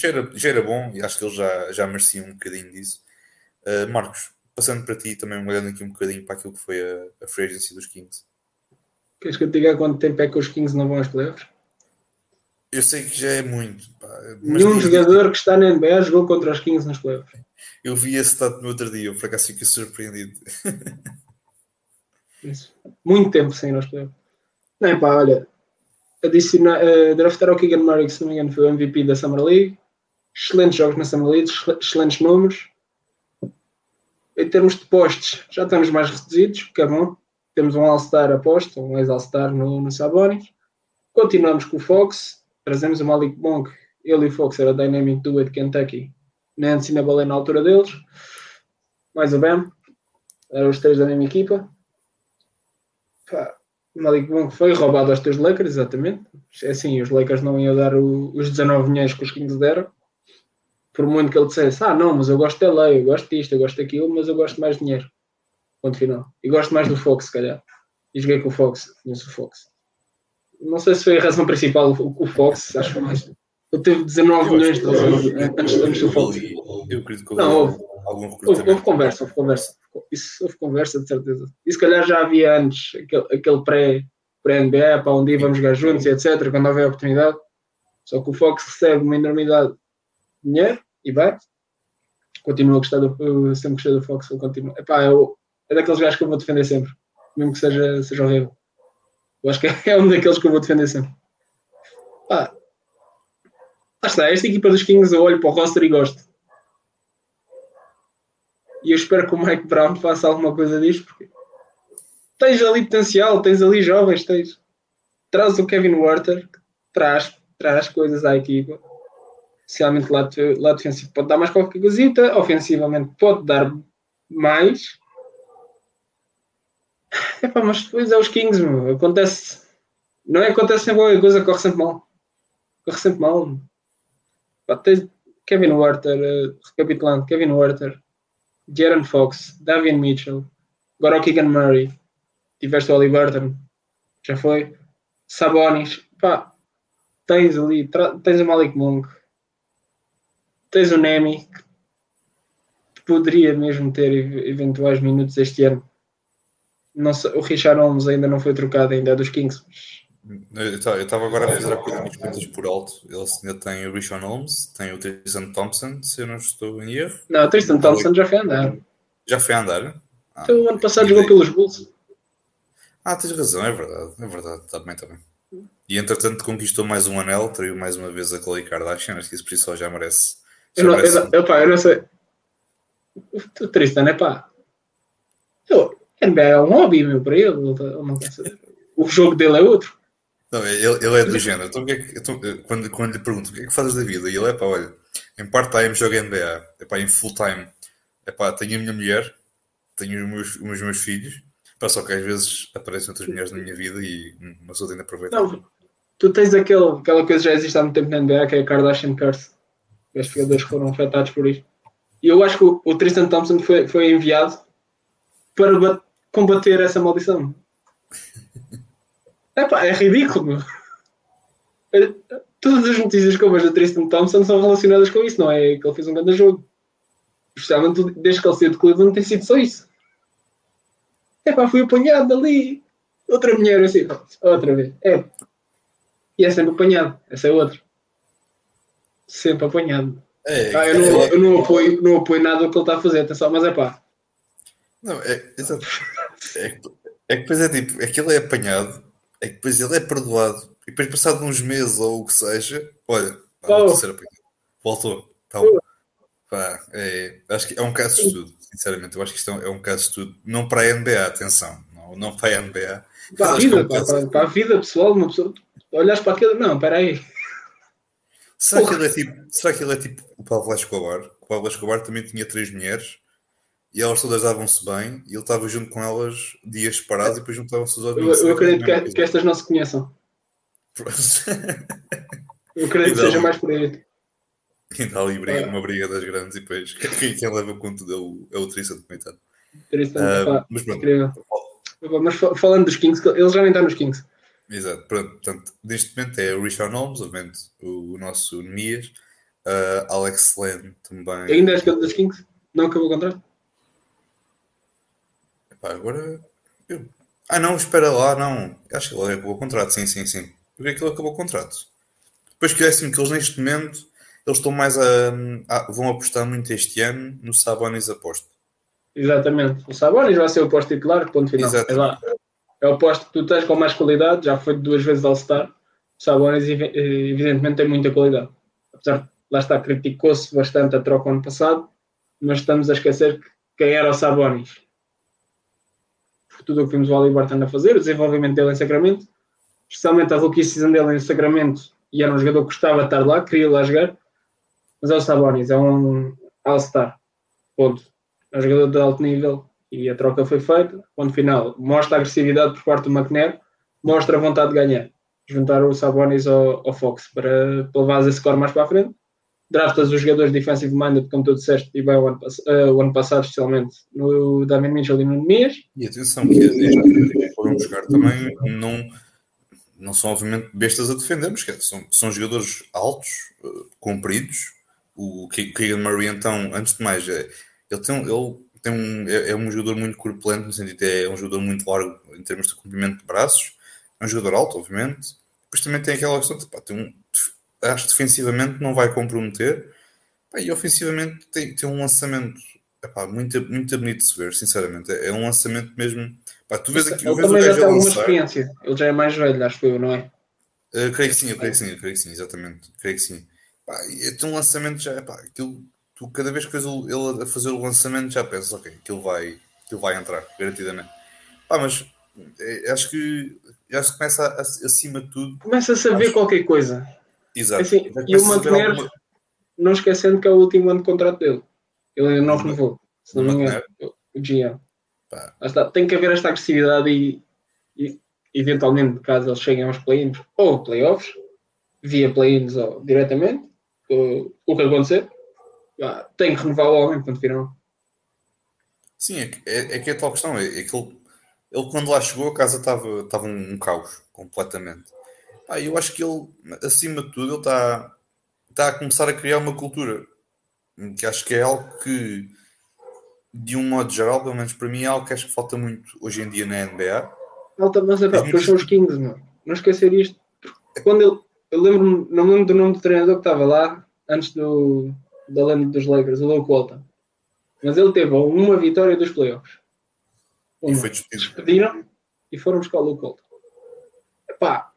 Speaker 1: já era, já era bom e acho que eles já, já mereciam um bocadinho disso. Uh, Marcos, passando para ti também, olhando aqui um bocadinho para aquilo que foi a, a free agency dos Kings.
Speaker 2: Queres que eu te diga quanto tempo é que os Kings não vão aos playoffs?
Speaker 1: Eu sei que já é muito. Pá,
Speaker 2: Nenhum diz... jogador que está na NBA jogou contra os Kings nos playoffs.
Speaker 1: Eu vi esse dado no outro dia, eu por acaso fiquei surpreendido.
Speaker 2: Isso. Muito tempo sem nos playoffs. Não, pá, olha, adicionar, uh, draftar o Keegan Murray, que se não me engano foi o MVP da Summer League. Excelentes jogos na Summer League, excelentes números. Em termos de postes, já estamos mais reduzidos, que é bom. Temos um All-Star aposto, um ex-All-Star no, no Sabonis. Continuamos com o Fox, trazemos o Malik Monk. Ele e o Fox era Dynamic Duo de Kentucky. Nancy na bola na altura deles. Mais o Bam. Eram os três da mesma equipa. Pá, Malik Monk foi roubado aos teus Lakers, exatamente. É assim, os Lakers não iam dar o, os 19 milhões que os Kings deram. Por muito que ele dissesse, ah não, mas eu gosto de LA, eu gosto disto, eu gosto daquilo, mas eu gosto mais de dinheiro. Ponto final. E gosto mais do Fox, se calhar. E joguei com o Fox, conheço o Fox. Não sei se foi a razão principal o, o Fox, acho que foi mais. Ele teve 19 milhões de dólares antes, do Fox.
Speaker 1: Eu acredito que
Speaker 2: não, houve, houve, houve conversa, houve conversa. Isso houve conversa, de certeza. E se calhar já havia antes aquele, aquele pré, pré-NBA, para um dia vamos jogar juntos e etc. Quando houver oportunidade. Só que o Fox recebe uma enormidade de dinheiro e vai. Continuo a gostar do. Sempre gostei do Fox. Eu continuo. Epá, eu, é daqueles gajos que eu vou defender sempre, mesmo que seja, seja horrível. Eu acho que é um daqueles que eu vou defender sempre. Pá, lá está, esta equipa dos Kings eu olho para o roster e gosto. E eu espero que o Mike Brown faça alguma coisa disto, porque tens ali potencial, tens ali jovens, tens. Traz o Kevin Werther, traz, traz coisas à equipa. Especialmente lá, lá defensivo pode dar mais qualquer coisita, ofensivamente pode dar mais. Epá, mas depois é os Kings, meu. acontece. Não é acontece sempre qualquer coisa, corre sempre mal. Corre sempre mal. Tens Kevin Werther, uh, recapitulando, Kevin Werther, Jaron Fox, Davian Mitchell, agora o Keegan Murray, tiveste o Burton, já foi, Sabonis, pá, tens ali, tens o Malik Monk, tens o Nemi, que poderia mesmo ter eventuais minutos este ano. Sei, o Richard Holmes ainda não foi trocado, ainda é dos Kings.
Speaker 1: Eu estava agora a fazer a coisa das contas por alto. Ele ainda tem o Richard Holmes, tem o Tristan Thompson, se eu não estou em erro.
Speaker 2: Não, o Tristan Thompson já foi andar.
Speaker 1: Já foi andar?
Speaker 2: Ah, então, o ano passado jogou pelos Bulls.
Speaker 1: Ah, tens razão, é verdade, é verdade, está bem, está bem. E entretanto conquistou mais um anel, traiu mais uma vez a Khloe Kardashian, acho que isso por isso já merece.
Speaker 2: Eu, não, eu, eu, pá, eu não sei. O Tristan é pá. Eu, NBA é um hobby meu para ele, não o jogo dele é outro.
Speaker 1: Não, ele, ele é do género. Então, que é que, então, quando, quando lhe pergunto o que é que fazes da vida, e ele é pá, olha, em part-time jogo NBA, é pá, em full-time, é pá, tenho a minha mulher, tenho os meus, os meus filhos, pá, só que às vezes aparecem outras mulheres na minha vida e uma pessoa tem de aproveitar. Não,
Speaker 2: tu tens aquele, aquela coisa que já existe há muito tempo na NBA, que é a Kardashian Curse. Os jogadores foram afetados por isso. E eu acho que o, o Tristan Thompson foi, foi enviado para combater essa maldição. Epá, é ridículo. Todas as notícias que eu vejo do Tristan Thompson são relacionadas com isso, não é que ele fez um grande jogo. Especialmente desde que ele saiu de Cleveland tem sido só isso. Epá, fui apanhado ali. Outra mulher assim, outra vez. É. E é sempre apanhado. Essa é outra. Sempre apanhado. É, ah, eu, não, eu não, apoio, não apoio nada do que ele está a fazer, atenção, mas é pá.
Speaker 1: Não, é, exato. É, é que depois é tipo, aquilo é apanhado, é que depois ele é perdoado, e depois passado uns meses ou o que seja, olha, oh. ser apanhado. Voltou. Então, pá, é, acho que é um caso de estudo, sinceramente. Eu acho que isto é um é caso de estudo, não para a NBA, atenção, não, não para a NBA.
Speaker 2: Para a vida, é um para, para, para, a vida pessoal, uma pessoa, olhas para aquilo, não, espera aí.
Speaker 1: Será que, ele é tipo, será que ele é tipo o Pablo Escobar? O Pablo Escobar também tinha três mulheres e elas todas davam-se bem e ele estava junto com elas dias parados e depois juntavam-se os
Speaker 2: outros. Eu, eu acredito que, que, estas não se conheçam. Eu acredito que seja mais por aí.
Speaker 1: Ainda ali briga, uma briga das grandes e depois quem, quem leva tudo é o, é o Tristan, coitado.
Speaker 2: Tristan, pá,
Speaker 1: mas pronto.
Speaker 2: Mas fa- falando dos Kings, eles já nem estão nos Kings.
Speaker 1: Exato, pronto, portanto, neste momento é o Richard Holmes, obviamente, o, o nosso Nemias, uh, Alex Len também.
Speaker 2: Ainda és jogador dos Kings? Não acabou o contrato?
Speaker 1: Epá, agora. eu- Ah, não, espera lá, não. Acho que ele acabou o contrato, sim, sim, sim. Porque é que ele acabou o contrato? Depois parece-me que eles neste momento eles estão mais a, a- vão apostar muito este ano no Sabonis aposto.
Speaker 2: Exatamente. O Sabonis vai ser o posto titular, ponto final.
Speaker 1: Exatamente.
Speaker 2: É, o posto que tu tens com mais qualidade, já foi duas vezes All-Star. Sabonis, evi- evidentemente, tem muita qualidade. Apesar de lá está, criticou-se bastante a troca ano passado, mas estamos a esquecer que quem era o Sabonis. Por tudo o que vimos o Halliburton a fazer, o desenvolvimento dele em Sacramento, especialmente a rookie season dele em Sacramento, e era um jogador que gostava de estar lá, queria lá jogar, mas é o Sabonis, é um All-Star. Ponto. É um jogador de alto nível e a troca foi feita. Ponto final. Mostra a agressividade por parte do McNair, mostra a vontade de ganhar. Juntar o Sabonis ao, ao Fox para, para levar esse score mais para a frente. Draftas os jogadores defensive minded, como tu disseste, e bem o ano, eh, o ano passado, especialmente no Damien Mitchell e no Nemias.
Speaker 1: E atenção que foram buscar também não, não são obviamente bestas a defender, mas são, são jogadores altos, eh, compridos. O Ke- Keegan Murray, então, antes de mais, é, ele tem, ele tem um, é, é um jogador muito corpulento, no sentido de é um jogador muito largo em termos de comprimento de braços. É um jogador alto, obviamente. Depois também tem aquela questão de, pá, tem um, acho que defensivamente não vai comprometer. Pá, e ofensivamente tem, tem um lançamento epá, muito, muito bonito de se ver, sinceramente. É, é um lançamento mesmo. Pá, tu vês aqui,
Speaker 2: Ele
Speaker 1: vês
Speaker 2: também já tem alguma experiência. Ele já é mais velho, acho eu, não é?
Speaker 1: Uh, creio que sim, eu creio que sim, eu creio que sim, exatamente. Creio que sim. Pá, tem um lançamento já, pá, aquilo, tu cada vez que vês ele a fazer o lançamento já pensas, ok, aquilo vai, aquilo vai entrar, garantidamente. Pá, mas é, acho que já se começa a- acima de tudo.
Speaker 2: Começa a saber
Speaker 1: Acho-
Speaker 2: qualquer coisa.
Speaker 1: Exato.
Speaker 2: Assim, e o McNair,
Speaker 1: alguma-
Speaker 2: não esquecendo que é o último ano de contrato dele. Ele não
Speaker 1: O
Speaker 2: renovou. Se não me engano, o GM.
Speaker 1: Pá,
Speaker 2: está, tem que haver esta agressividade e, e, eventualmente, caso eles cheguem aos play-ins ou playoffs, via play-ins ou diretamente, o, o que acontecer, tem que renovar o homem, ponto final.
Speaker 1: Sim, é, que- é, é que é tal questão. É, é que ele, ele, quando lá chegou, a casa estava estava um, um caos, completamente. Ah, eu acho que ele, acima de tudo, ele está, está a começar a criar uma cultura. Que acho que é algo que, de um modo geral, pelo menos para mim, é algo que acho que falta muito hoje em dia na NBA.
Speaker 2: Alta, mas é pá, depois são os Kings, mano. Não esquecer isto. Quando ele, eu lembro, não lembro do nome do treinador que estava lá antes do, da lenda dos Lakers, o Luke Walton. Mas ele teve uma vitória dos playoffs.
Speaker 1: E
Speaker 2: Uma.
Speaker 1: foi despedido.
Speaker 2: Despediram e foram buscar o Luke Walton. Epá,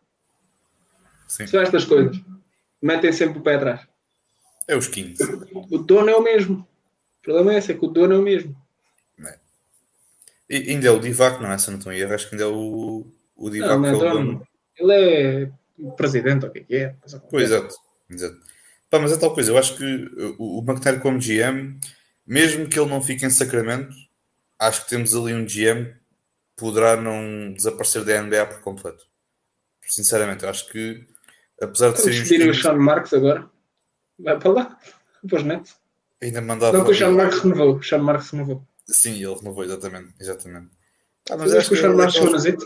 Speaker 1: Sim.
Speaker 2: são estas coisas. Metem sempre o pé atrás.
Speaker 1: É os 15.
Speaker 2: O dono é o mesmo. O problema é esse, é que o dono é o mesmo.
Speaker 1: E ainda é o Divac, não é? Se não estou em erro, acho que ainda é o, o Divac
Speaker 2: Não, não é
Speaker 1: é o
Speaker 2: dono. Ele é presidente, ou o que é que é.
Speaker 1: Pois, exato. exato. Pá, mas é tal coisa, eu acho que o, o McNair como GM, mesmo que ele não fique em Sacramento, acho que temos ali um GM que poderá não desaparecer da NBA por completo. Sinceramente, eu acho que apesar de os
Speaker 2: despedirem o Sean Marks agora. Vai para lá. Depois net.
Speaker 1: ainda mandava.
Speaker 2: Não que o Sean Marks renovou. O Sean Marks renovou.
Speaker 1: Sim, ele renovou, exatamente. exatamente. Ah,
Speaker 2: Mas acho que o Sean Marks jogou na Zit.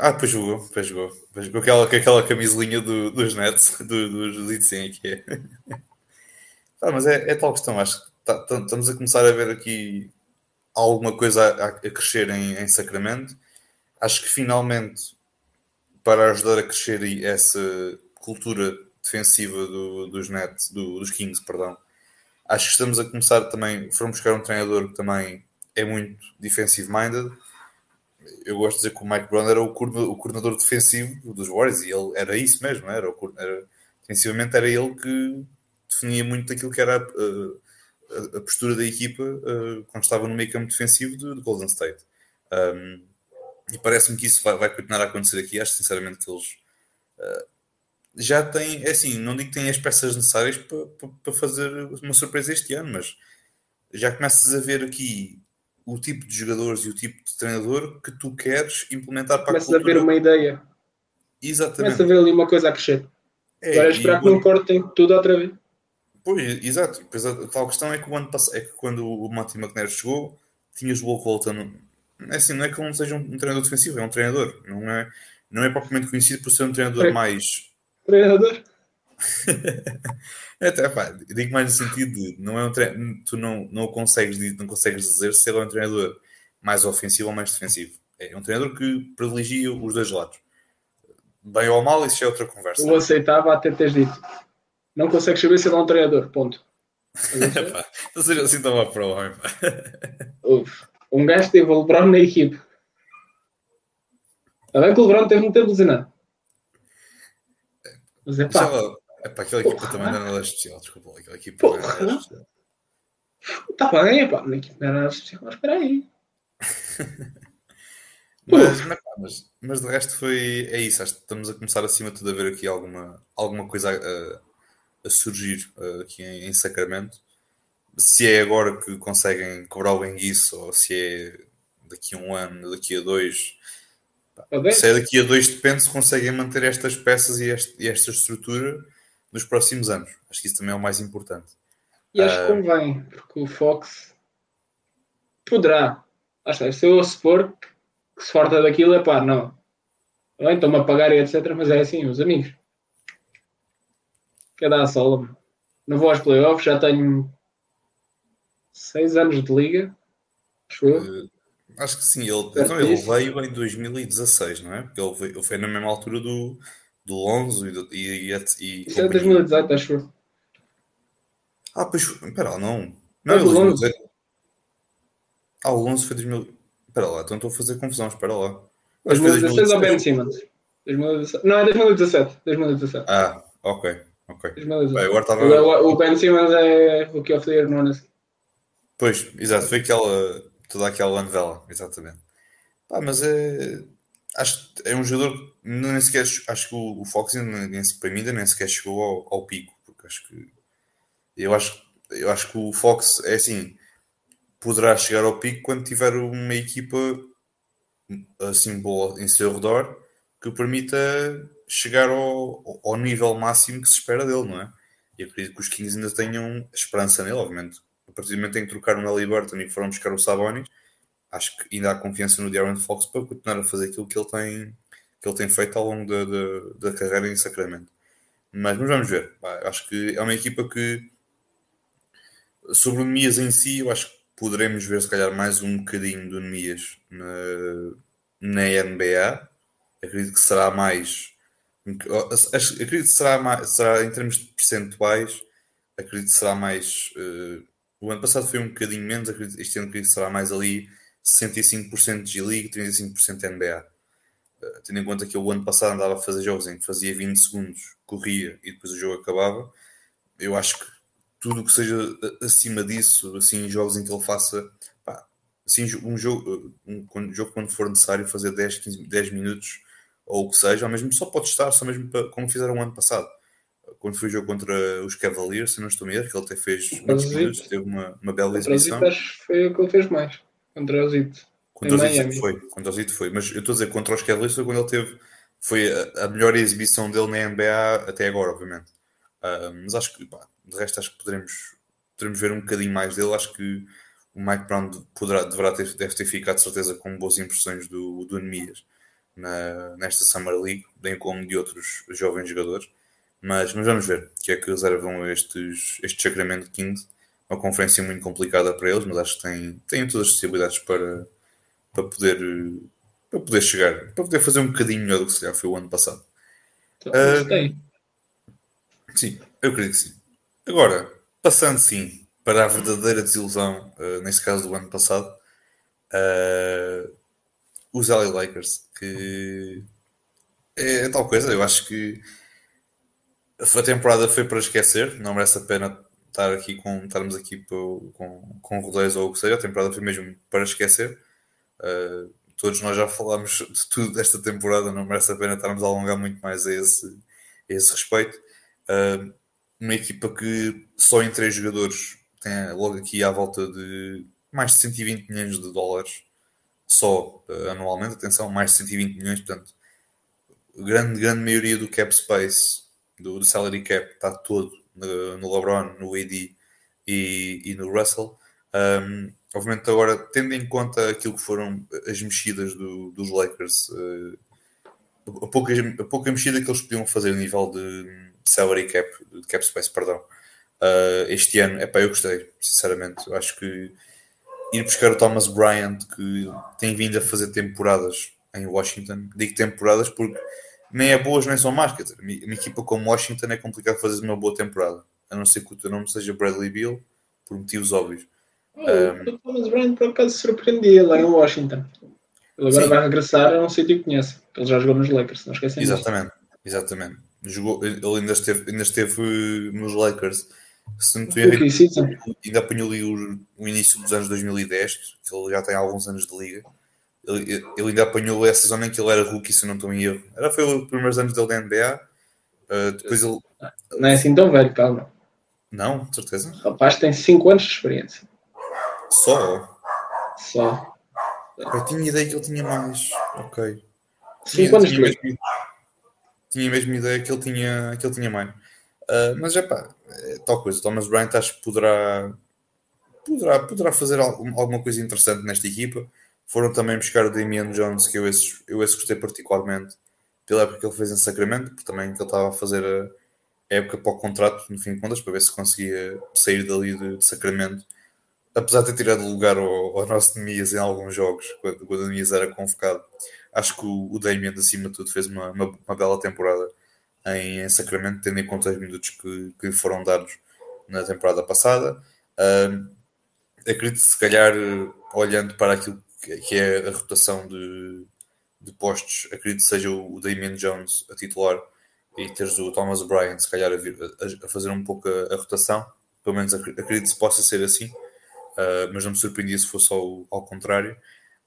Speaker 1: Ah, depois jogou, depois jogou. Depois jogou aquela, aquela camisolinha do- dos Nets, do, Litsen que é. Ah, mas é, é tal questão, acho que tá- estamos a começar a ver aqui alguma coisa a, a crescer em, em Sacramento. Acho que finalmente, para ajudar a crescer essa cultura defensiva do- dos Nets, do- dos Kings, perdão, acho que estamos a começar também. Foram buscar um treinador que também é muito defensive-minded eu gosto de dizer que o Mike Brown era o, coordenador, defensivo dos Warriors e ele era isso mesmo, era, o, era defensivamente era ele que definia muito aquilo que era a, a- a postura da equipa uh, quando estava no meio campo defensivo do, do Golden State. Um, e parece-me que isso vai, vai continuar a acontecer aqui. Acho sinceramente que eles uh, já têm, é assim, não digo que têm as peças necessárias para, para, para fazer uma surpresa este ano, mas já começas a ver aqui o tipo de jogadores e o tipo de treinador que tu queres implementar para
Speaker 2: Começas
Speaker 1: a
Speaker 2: a ver
Speaker 1: cultura.
Speaker 2: uma ideia.
Speaker 1: Exatamente.
Speaker 2: Começa a ver ali uma coisa a crescer.
Speaker 1: É,
Speaker 2: Agora esperar que não cortem tudo outra vez.
Speaker 1: Pois, exato. Pois a tal questão é que o ano passado, é que quando o Matty McNair chegou, tinhas o. É assim, não é que ele não seja um treinador defensivo, é um treinador. Não é, não é propriamente conhecido por ser um treinador
Speaker 2: É.
Speaker 1: mais.
Speaker 2: Treinador.
Speaker 1: Até, pá, eu digo mais no sentido de não é um tre... tu não, não, consegues, não consegues dizer se ele é um treinador mais ofensivo ou mais defensivo. É um treinador que privilegia os dois lados. Bem ou mal, isso é outra conversa.
Speaker 2: Eu aceitava até teres dito. Não consegues saber se ele é um treinador. Ponto.
Speaker 1: Pá, Não seja assim tão para o homem. pá.
Speaker 2: Um gajo teve o LeBron na equipe. Está bem que o LeBron teve muito tempo lesionado. Mas é pá,
Speaker 1: epá, aquela equipa
Speaker 2: Porra.
Speaker 1: também não era nada especial, desculpa. Aquela equipa não era
Speaker 2: Porra.
Speaker 1: nada especial.
Speaker 2: está bem, pá. Na equipe não era nada especial. Mas espera aí.
Speaker 1: Mas, mas, mas, mas de resto foi. É isso. Acho que estamos a começar acima de tudo a ver aqui alguma, alguma coisa a, a surgir uh, aqui em, em Sacramento. Se é agora que conseguem cobrar o enguiço ou se é daqui a um ano, daqui a dois. Se é daqui a dois, depende se conseguem manter estas peças e, este- e esta estrutura nos próximos anos. Acho que isso também é o mais importante.
Speaker 2: E acho
Speaker 1: Ah.
Speaker 2: que convém, porque o Fox poderá. Está, se eu supor que, se farta daquilo, é pá, não. Bem, Estão-me a pagar e etc. Mas é assim, os amigos. Quer dar a sola. Não vou aos playoffs, já tenho seis anos de liga. Acho eu.
Speaker 1: Uh, acho que sim. Ele,
Speaker 2: Certo
Speaker 1: então, ele veio em 2016, não é? Porque ele, veio, ele foi na mesma altura do, do Lonzo e, do, e, e, e
Speaker 2: Isso é
Speaker 1: companhia.
Speaker 2: 2018, acho eu.
Speaker 1: Ah, pois, espera lá, não. Não,
Speaker 2: É
Speaker 1: é
Speaker 2: do Lonzo.
Speaker 1: 2018. Ah, o Lonzo foi 2000. Espera lá, então estou a fazer confusão, espera lá. Acho que foi
Speaker 2: 2016 ou Ben
Speaker 1: 2016.
Speaker 2: Simmons? 2017. Não, é 2017. 2017.
Speaker 1: Ah, ok, ok.
Speaker 2: 2017.
Speaker 1: Bem, agora estava.
Speaker 2: O, o Ben Simmons é o que of the year no ano a seguir.
Speaker 1: Pois, exato, foi aquela. toda aquela novela, exatamente. Pá, mas é. Acho é um jogador que nem sequer. Acho que o, o Fox ainda, nem, para mim ainda nem sequer chegou ao, ao pico, porque acho que. Eu acho, eu acho que o Fox é assim. Poderá chegar ao pico quando tiver uma equipa assim boa em seu redor que permita chegar ao, ao nível máximo que se espera dele, não é? E acredito que os Kings ainda tenham esperança nele, obviamente. A partir do momento em que trocaram o Burton e foram buscar o Sabonis, acho que ainda há confiança no De'Aaron Fox para continuar a fazer aquilo que ele tem, que ele tem feito ao longo da, da, da carreira em Sacramento. Mas, mas vamos ver. Acho que é uma equipa que, sobre o Nemias em si, eu acho que poderemos ver se calhar mais um bocadinho do Nemias na, na NBA. Acredito que será mais. Acredito que será, mais, será em termos de percentuais. Acredito que será mais. eh, o ano passado foi um bocadinho menos. Acredito, este ano acredito que será mais ali 65% de G-League, 35% NBA. Eh, tendo em conta que eu o ano passado andava a fazer jogos em que fazia 20 segundos, corria e depois o jogo acabava. Eu acho que tudo o que seja a- acima disso, assim, jogos em que ele faça pá, assim, um jogo, um, quando- um jogo quando for necessário fazer 10, 15, 10 minutos ou o que seja, ou mesmo só pode estar, só mesmo para, como fizeram o ano passado. Quando foi o jogo contra os Cavaliers, se não estou a erro, que ele até fez muitos minutos, teve uma, uma bela exibição.
Speaker 2: Acho foi o que ele fez mais. Contra o Zito.
Speaker 1: Contra Heat
Speaker 2: Miami.
Speaker 1: foi, contra os Heat foi, mas eu estou a dizer contra os Cavaliers foi quando ele teve, foi a, a melhor exibição dele na NBA até agora, obviamente. Ah, mas acho que, pá, de resto, acho que poderemos, poderemos ver um bocadinho mais dele. Acho que o Mike Brown poderá, deverá ter, deve ter ficado, de certeza, com boas impressões do, do Nemias na, nesta Summer League, bem como de outros jovens jogadores. Mas, mas vamos ver o que é que reservam estes, este Sacramento Kings. Uma conferência muito complicada para eles, mas acho que têm, têm todas as possibilidades para, para poder para poder chegar, para poder fazer um bocadinho melhor do que se calhar foi o ano passado.
Speaker 2: Então, tem.
Speaker 1: Sim, eu acredito que sim. Agora, passando sim para a verdadeira desilusão, eh, neste caso do ano passado, eh, os LA Lakers, que é tal coisa, eu acho que a temporada foi para esquecer, não merece a pena estar aqui com, estarmos aqui com, com, rodeios ou o que seja, a temporada foi mesmo para esquecer. Uh, todos nós já falámos de tudo desta temporada, não merece a pena estarmos a alongar muito mais a esse, a esse respeito. Uh, uma equipa que só em três jogadores tem logo aqui à volta de mais de 120 milhões de dólares, só uh, anualmente, atenção, mais de 120 milhões, portanto, grande, grande maioria do cap space, do, do salary cap, está todo no, LeBron, no AD e, e no Russell. Um, obviamente, agora, tendo em conta aquilo que foram as mexidas do, dos Lakers, uh, a, pouca, a pouca mexida que eles podiam fazer a nível de salary cap, de cap space, perdão, uh, este ano, é para eu gostei, sinceramente. Acho que ir buscar o Thomas Bryant, que tem vindo a fazer temporadas em Washington, digo temporadas porque nem é boas nem são más. Quer dizer, uma equipa como Washington é complicado fazer uma boa temporada, a não ser que o teu nome seja Bradley Beal, por motivos óbvios.
Speaker 2: Oh, um, o Thomas Bryant por acaso surpreendia lá em Washington. Ele agora sim. vai regressar a um sítio que conhece. Ele já jogou nos Lakers, não esquecem
Speaker 1: Exatamente, disso. exatamente. Jogou, ele ainda esteve, ainda esteve nos Lakers. Se não erro, ainda apanhou ali o, o, início dos anos 2010, que ele já tem alguns anos de liga. Ele, ele ainda apanhou essa zona em que ele era rookie, se não estou em erro. Era, foi os primeiros anos dele da NBA. Uh, depois ele...
Speaker 2: Não é assim tão velho, calma.
Speaker 1: Não, de certeza.
Speaker 2: O rapaz tem 5 anos de experiência.
Speaker 1: Só?
Speaker 2: Só.
Speaker 1: Eu tinha ideia que ele tinha mais. Ok.
Speaker 2: 5 anos de
Speaker 1: tinha mesmo ideia que ele tinha, que ele tinha mais. Uh, mas é pá, é tal coisa. Thomas Bryant acho que poderá, poderá, poderá fazer alguma coisa interessante nesta equipa. Foram também buscar o Damian Jones, que eu esse, eu esse gostei particularmente pela época que ele fez em Sacramento, porque também que ele estava a fazer a época para o contrato, no fim de contas, para ver se conseguia sair dali de, de Sacramento. Apesar de ter tirado lugar ao, ao nosso Nemias em alguns jogos, quando, quando o Nemias era convocado, acho que o, o Damian, acima de tudo, fez uma, uma, uma bela temporada em, Sacramento, tendo em conta os minutos que, que foram dados na temporada passada. Uh, acredito se calhar, olhando para aquilo que é a rotação de, de postos, acredito que seja o Damian Jones a titular e teres o Thomas Bryant, se calhar, a, vir, a, a fazer um pouco a, a, rotação. Pelo menos acredito que possa ser assim, uh, mas não me surpreendia se fosse ao, ao contrário.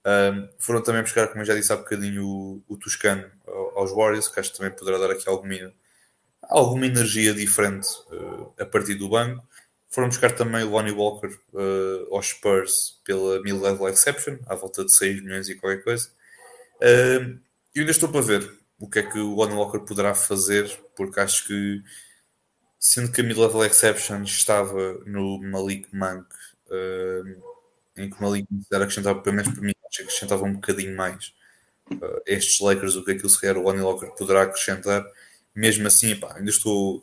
Speaker 1: Uh, foram também buscar, como eu já disse há bocadinho, o, o Toscano aos Warriors, que acho que também poderá dar aqui alguma, alguma energia diferente uh, a partir do banco. Foram buscar também o Lonnie Walker uh, aos Spurs pela mid-level exception, à volta de 6 milhões e qualquer coisa. Uh, eu ainda estou para ver o que é que o Lonnie Walker poderá fazer, porque acho que, sendo que a mid-level exception estava no Malik Monk, uh, em que o Malik era acrescentava, pelo menos para mim, que acrescentava um bocadinho mais uh, estes Lakers, o que se calhar o Lonnie Walker poderá acrescentar. Mesmo assim, pá, ainda estou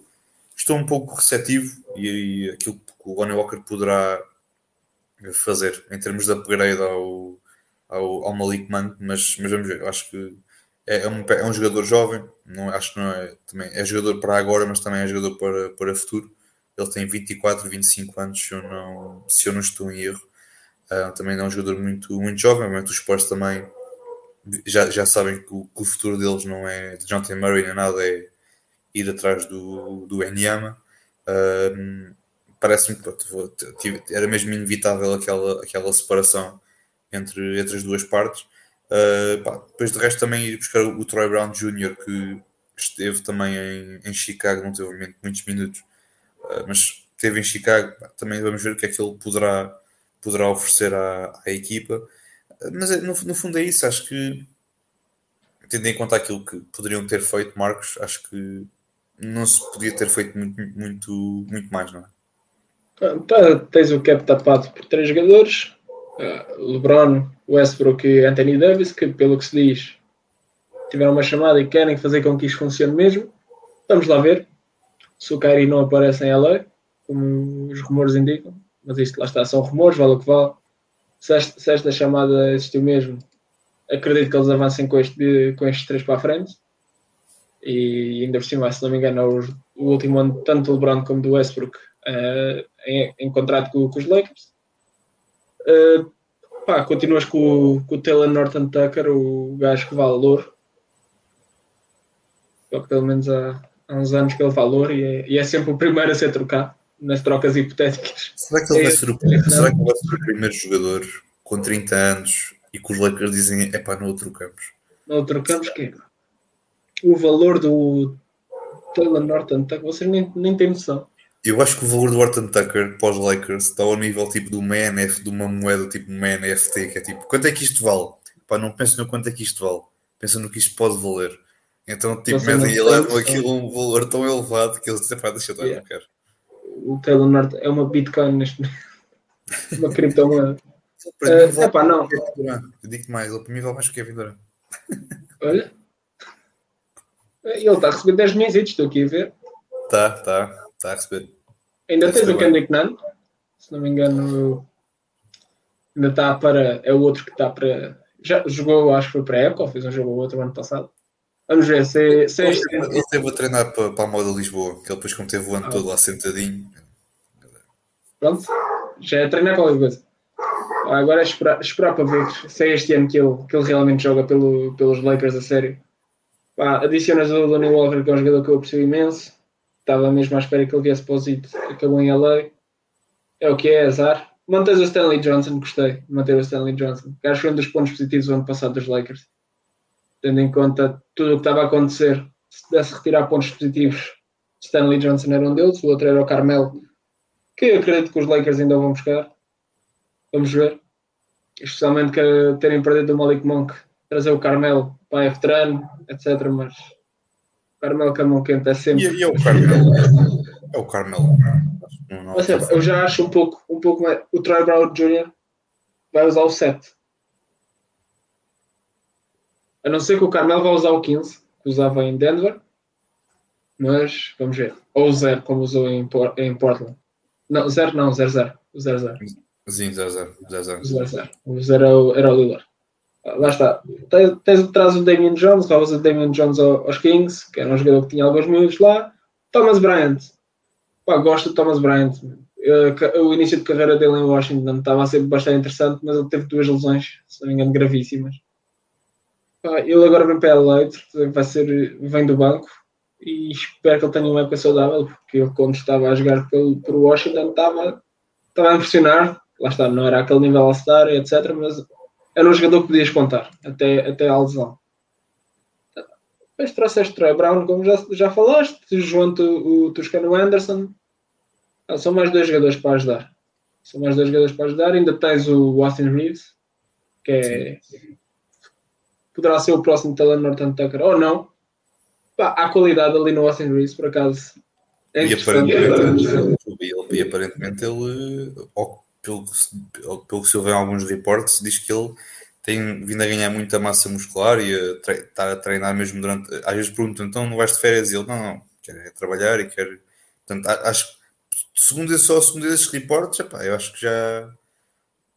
Speaker 1: estou um pouco receptivo e, e aquilo que o Lonnie Walker poderá fazer em termos de upgrade ao, ao, ao Malik Monk, mas, mas vamos ver, acho que é, é, um, é um jogador jovem, não, acho que não é, também é jogador para agora, mas também é jogador para, para futuro. Ele tem 24, 25 anos, se eu não, se eu não estou em erro. Uh, também é um jogador muito, muito jovem, mas os Spurs também já, já sabem que o, que o futuro deles não é de Jonathan Murray nem nada, é ir atrás do, do Enyama. Uh, Parece-me que era mesmo inevitável aquela, aquela separação entre, entre as duas partes. Uh, pá, depois de resto também ir buscar o Troy Brown Jr. que esteve também em, em Chicago, não teve muitos minutos, uh, mas esteve em Chicago, pá, também vamos ver o que é que ele poderá, poderá oferecer à, à equipa. Uh, mas é, no, no fundo é isso, acho que tendo em conta aquilo que poderiam ter feito, Marcos, acho que não se podia ter feito muito, muito, muito mais, não é?
Speaker 2: Tens o cap tapado por três jogadores: uh, LeBron, Westbrook e Anthony Davis, que, pelo que se diz, tiveram uma chamada e querem fazer com que isto funcione mesmo. Vamos lá ver se o Kyrie não aparece em LA, como os rumores indicam. Mas isto lá está, são rumores, vale o que vale. Se esta, se esta chamada existiu mesmo, acredito que eles avancem com, este, com estes três para a frente e ainda por cima, se não me engano, é o, o último ano tanto do LeBron como do Westbrook uh, em, em, contrato com, com os Lakers. Uh, pá, continuas com, com, o Taylor Norton Tucker, o gajo que vale valor. Pelo menos há, há, uns anos que ele vale valor e é, e é, sempre o primeiro a ser trocado nas trocas hipotéticas.
Speaker 1: Será que ele vai ser o, é, será que ele vai ser o primeiro jogador com 30 anos e que os Lakers dizem é pá, não o trocamos?
Speaker 2: Não o trocamos quem? O valor do Taylor Norton Tucker, vocês nem, nem têm noção.
Speaker 1: Eu acho que o valor do Orton Tucker para os Lakers está ao nível tipo de uma NF, de uma moeda tipo uma NFT, que é tipo, quanto é que isto vale? Pá, não penso no quanto é que isto vale, pensa no que isto pode valer. Então, tipo, medem e
Speaker 2: tem
Speaker 1: levam
Speaker 2: noção.
Speaker 1: aquilo a um valor tão elevado que eles dizem, pá, deixa eu dar,
Speaker 2: Yeah.
Speaker 1: não quero.
Speaker 2: O Taylor Norte é uma Bitcoin neste uma criptomoeda.
Speaker 1: Para
Speaker 2: Eh, epá, não.
Speaker 1: que Durant. Eu digo mais, ele para mim vale mais que o Kevin Durant.
Speaker 2: Olha. Ele está a receber 10 milhões, estou aqui a ver.
Speaker 1: Tá, tá, tá a receber.
Speaker 2: Ainda
Speaker 1: Deve
Speaker 2: tens o Kendrick Nunn, se não me engano, ainda está para. É o outro que está para. Já jogou, acho que foi para a época, ou fez um jogo ou outro ano passado. Vamos ver se, se
Speaker 1: Ele
Speaker 2: este.
Speaker 1: ele esteve a treinar para, para a moda Lisboa, que ele depois, como teve o ano
Speaker 2: Ah.
Speaker 1: todo lá sentadinho,
Speaker 2: Pronto, já é treinar qualquer coisa. Agora é esperar, esperar para ver se é este ano que ele, que ele realmente joga pelo, pelos Lakers a sério. Pá, adicionas o Lonnie Walker, que é um jogador que eu aprecio imenso. Estava mesmo à espera que ele viesse para o Zito, acabou em LA. É o que é, azar. Mantens o Stanley Johnson, gostei de manter o Stanley Johnson. Acho que foi um dos pontos positivos do ano passado dos Lakers. Tendo em conta tudo o que estava a acontecer, se pudesse retirar pontos positivos, Stanley Johnson era um deles, o outro era o Carmelo, que eu acredito que os Lakers ainda vão buscar. Vamos ver. Especialmente que terem perdido o Malik Monk, trazer o Carmelo para é veterano, etc. Mas o Carmelo com a mão quente é sempre.
Speaker 1: E, e é o Carmelo. É o Carmelo. Não, não,
Speaker 2: Ou seja, eu já acho um pouco, um pouco mais. O Troy Brown Jr. vai usar o 7. A não ser que o Carmelo vá usar o 15, que usava em Denver. Mas vamos ver. Ou o 0, como usou em, em Portland. Não, 0 não, 0-0. O 0-0.
Speaker 1: Sim, 0 0 0 0
Speaker 2: O 0-0. O 0 era o, era o Lillard. Lá está. Tens, tens traz o Damian Jones, roubas o Damian Jones ao- aos Kings, que era um jogador que tinha alguns minutos lá. Thomas Bryant. Pá, gosto do Thomas Bryant. O início de carreira dele em Washington estava a ser bastante interessante, mas ele teve duas lesões, se não me engano, gravíssimas. Pá, ele agora vem para LA, vai ser, vem do banco e espero que ele tenha uma época saudável, porque ele, quando estava a jogar pelo, por Washington, estava, estava a impressionar. Lá está, não era aquele nível All-Star, etc. Mas era um jogador que podias contar, até, até à lesão. Depois trouxeste Troy Brown, como já, já falaste, junto o Toscano Anderson. Ah, são mais dois jogadores para ajudar. São mais dois jogadores para ajudar. Ainda tens o Austin Reeves, que é. Poderá ser o próximo Taylor Norton Tucker, ou não. Pá, há qualidade ali no Austin Reeves, por acaso. É
Speaker 1: E aparentemente, ele, e aparentemente ele, ao- pelo, que se- pelo que se ouve em alguns reportes, diz que ele tem vindo a ganhar muita massa muscular e está a treinar mesmo durante. Às vezes perguntam, então não vais de férias? E ele, não, não, quer é trabalhar e quer. Portanto, acho segundo, esse- só segundo esses reportes, epá, eu acho que já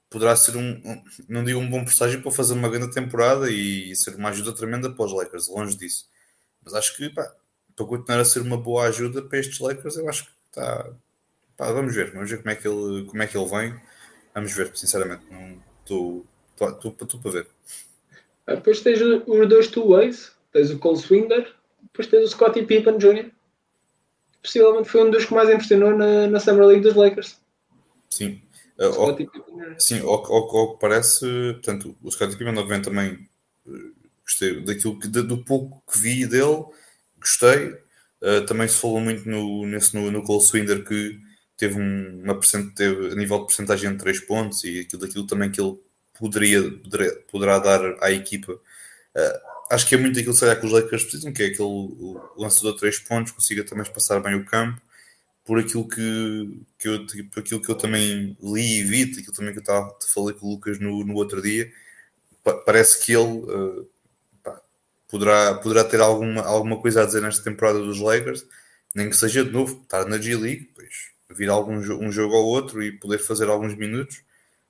Speaker 1: poderá ser um, não digo um bom presságio para fazer uma grande temporada e ser uma ajuda tremenda para os Lakers, longe disso. Mas acho que, pá, para continuar a ser uma boa ajuda para estes Lakers, eu acho que está. Pá, vamos ver, vamos ver como é que ele, como é que ele vem. Vamos ver, sinceramente. Não estou para ver.
Speaker 2: Ah, Depois tens os dois two-ways, tens o Cole Swinder, depois tens o Scottie Pippen Jr. Possivelmente foi um dos que mais impressionou na, na Summer League dos Lakers.
Speaker 1: Sim. Uh, ao,
Speaker 2: Jr.
Speaker 1: sim, ao, que parece, portanto, o Scottie Pippen, obviamente, também uh, gostei daquilo que, do pouco que vi dele, gostei. Uh, também se falou muito no, nesse, no, no Cole Swinder que teve um, uma teve a nível de porcentagem de 3 pontos e aquilo, daquilo também que ele poderia, poderá, poderá dar à equipa. Uh, acho que é muito aquilo se calhar, que os Lakers precisam, que é aquele lançador de 3 pontos, consiga também passar bem o campo, por aquilo que, que, eu, por aquilo que eu também li e vi, aquilo também que eu estava, falei com o Lucas no, no outro dia, pa- parece que ele uh, pá, poderá, poderá ter alguma, alguma coisa a dizer nesta temporada dos Lakers, nem que seja de novo, estar na G-League, depois vir algum um jogo ao outro e poder fazer alguns minutos.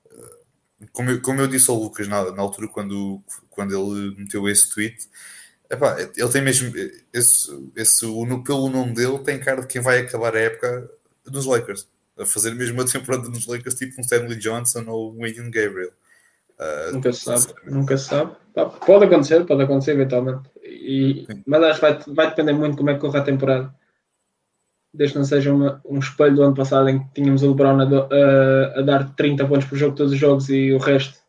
Speaker 1: Uh, como eu, como eu disse ao Lucas na, na altura quando, quando ele meteu esse tweet, epá, ele tem mesmo esse, esse, pelo nome dele tem cara de quem vai acabar a época nos Lakers, a fazer mesmo a temporada nos Lakers, tipo um Stanley Johnson ou um Aiden Gabriel. Uh,
Speaker 2: Nunca se sabe, nunca se sabe. Pode acontecer, pode acontecer eventualmente. E, mas acho que vai, vai depender muito de como é que corre a temporada. Desde que não seja uma- um espelho do ano passado em que tínhamos o LeBron a, do- a- a dar 30 pontos por jogo todos os jogos e o resto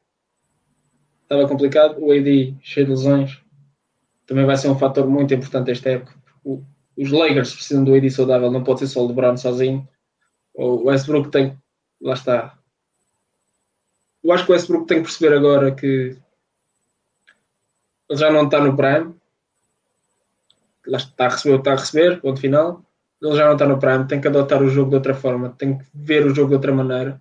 Speaker 2: estava complicado. O AD cheio de lesões também vai ser um fator muito importante esta época. O- os Lakers precisam do AD saudável, não pode ser só o LeBron sozinho. O Westbrook tem, lá está. Eu acho que o Westbrook tem que perceber agora que ele já não está no prime. lá está a receber o que está a receber, ponto final. Ele já não está no Prime, tem que adotar o jogo de outra forma, tem que ver o jogo de outra maneira.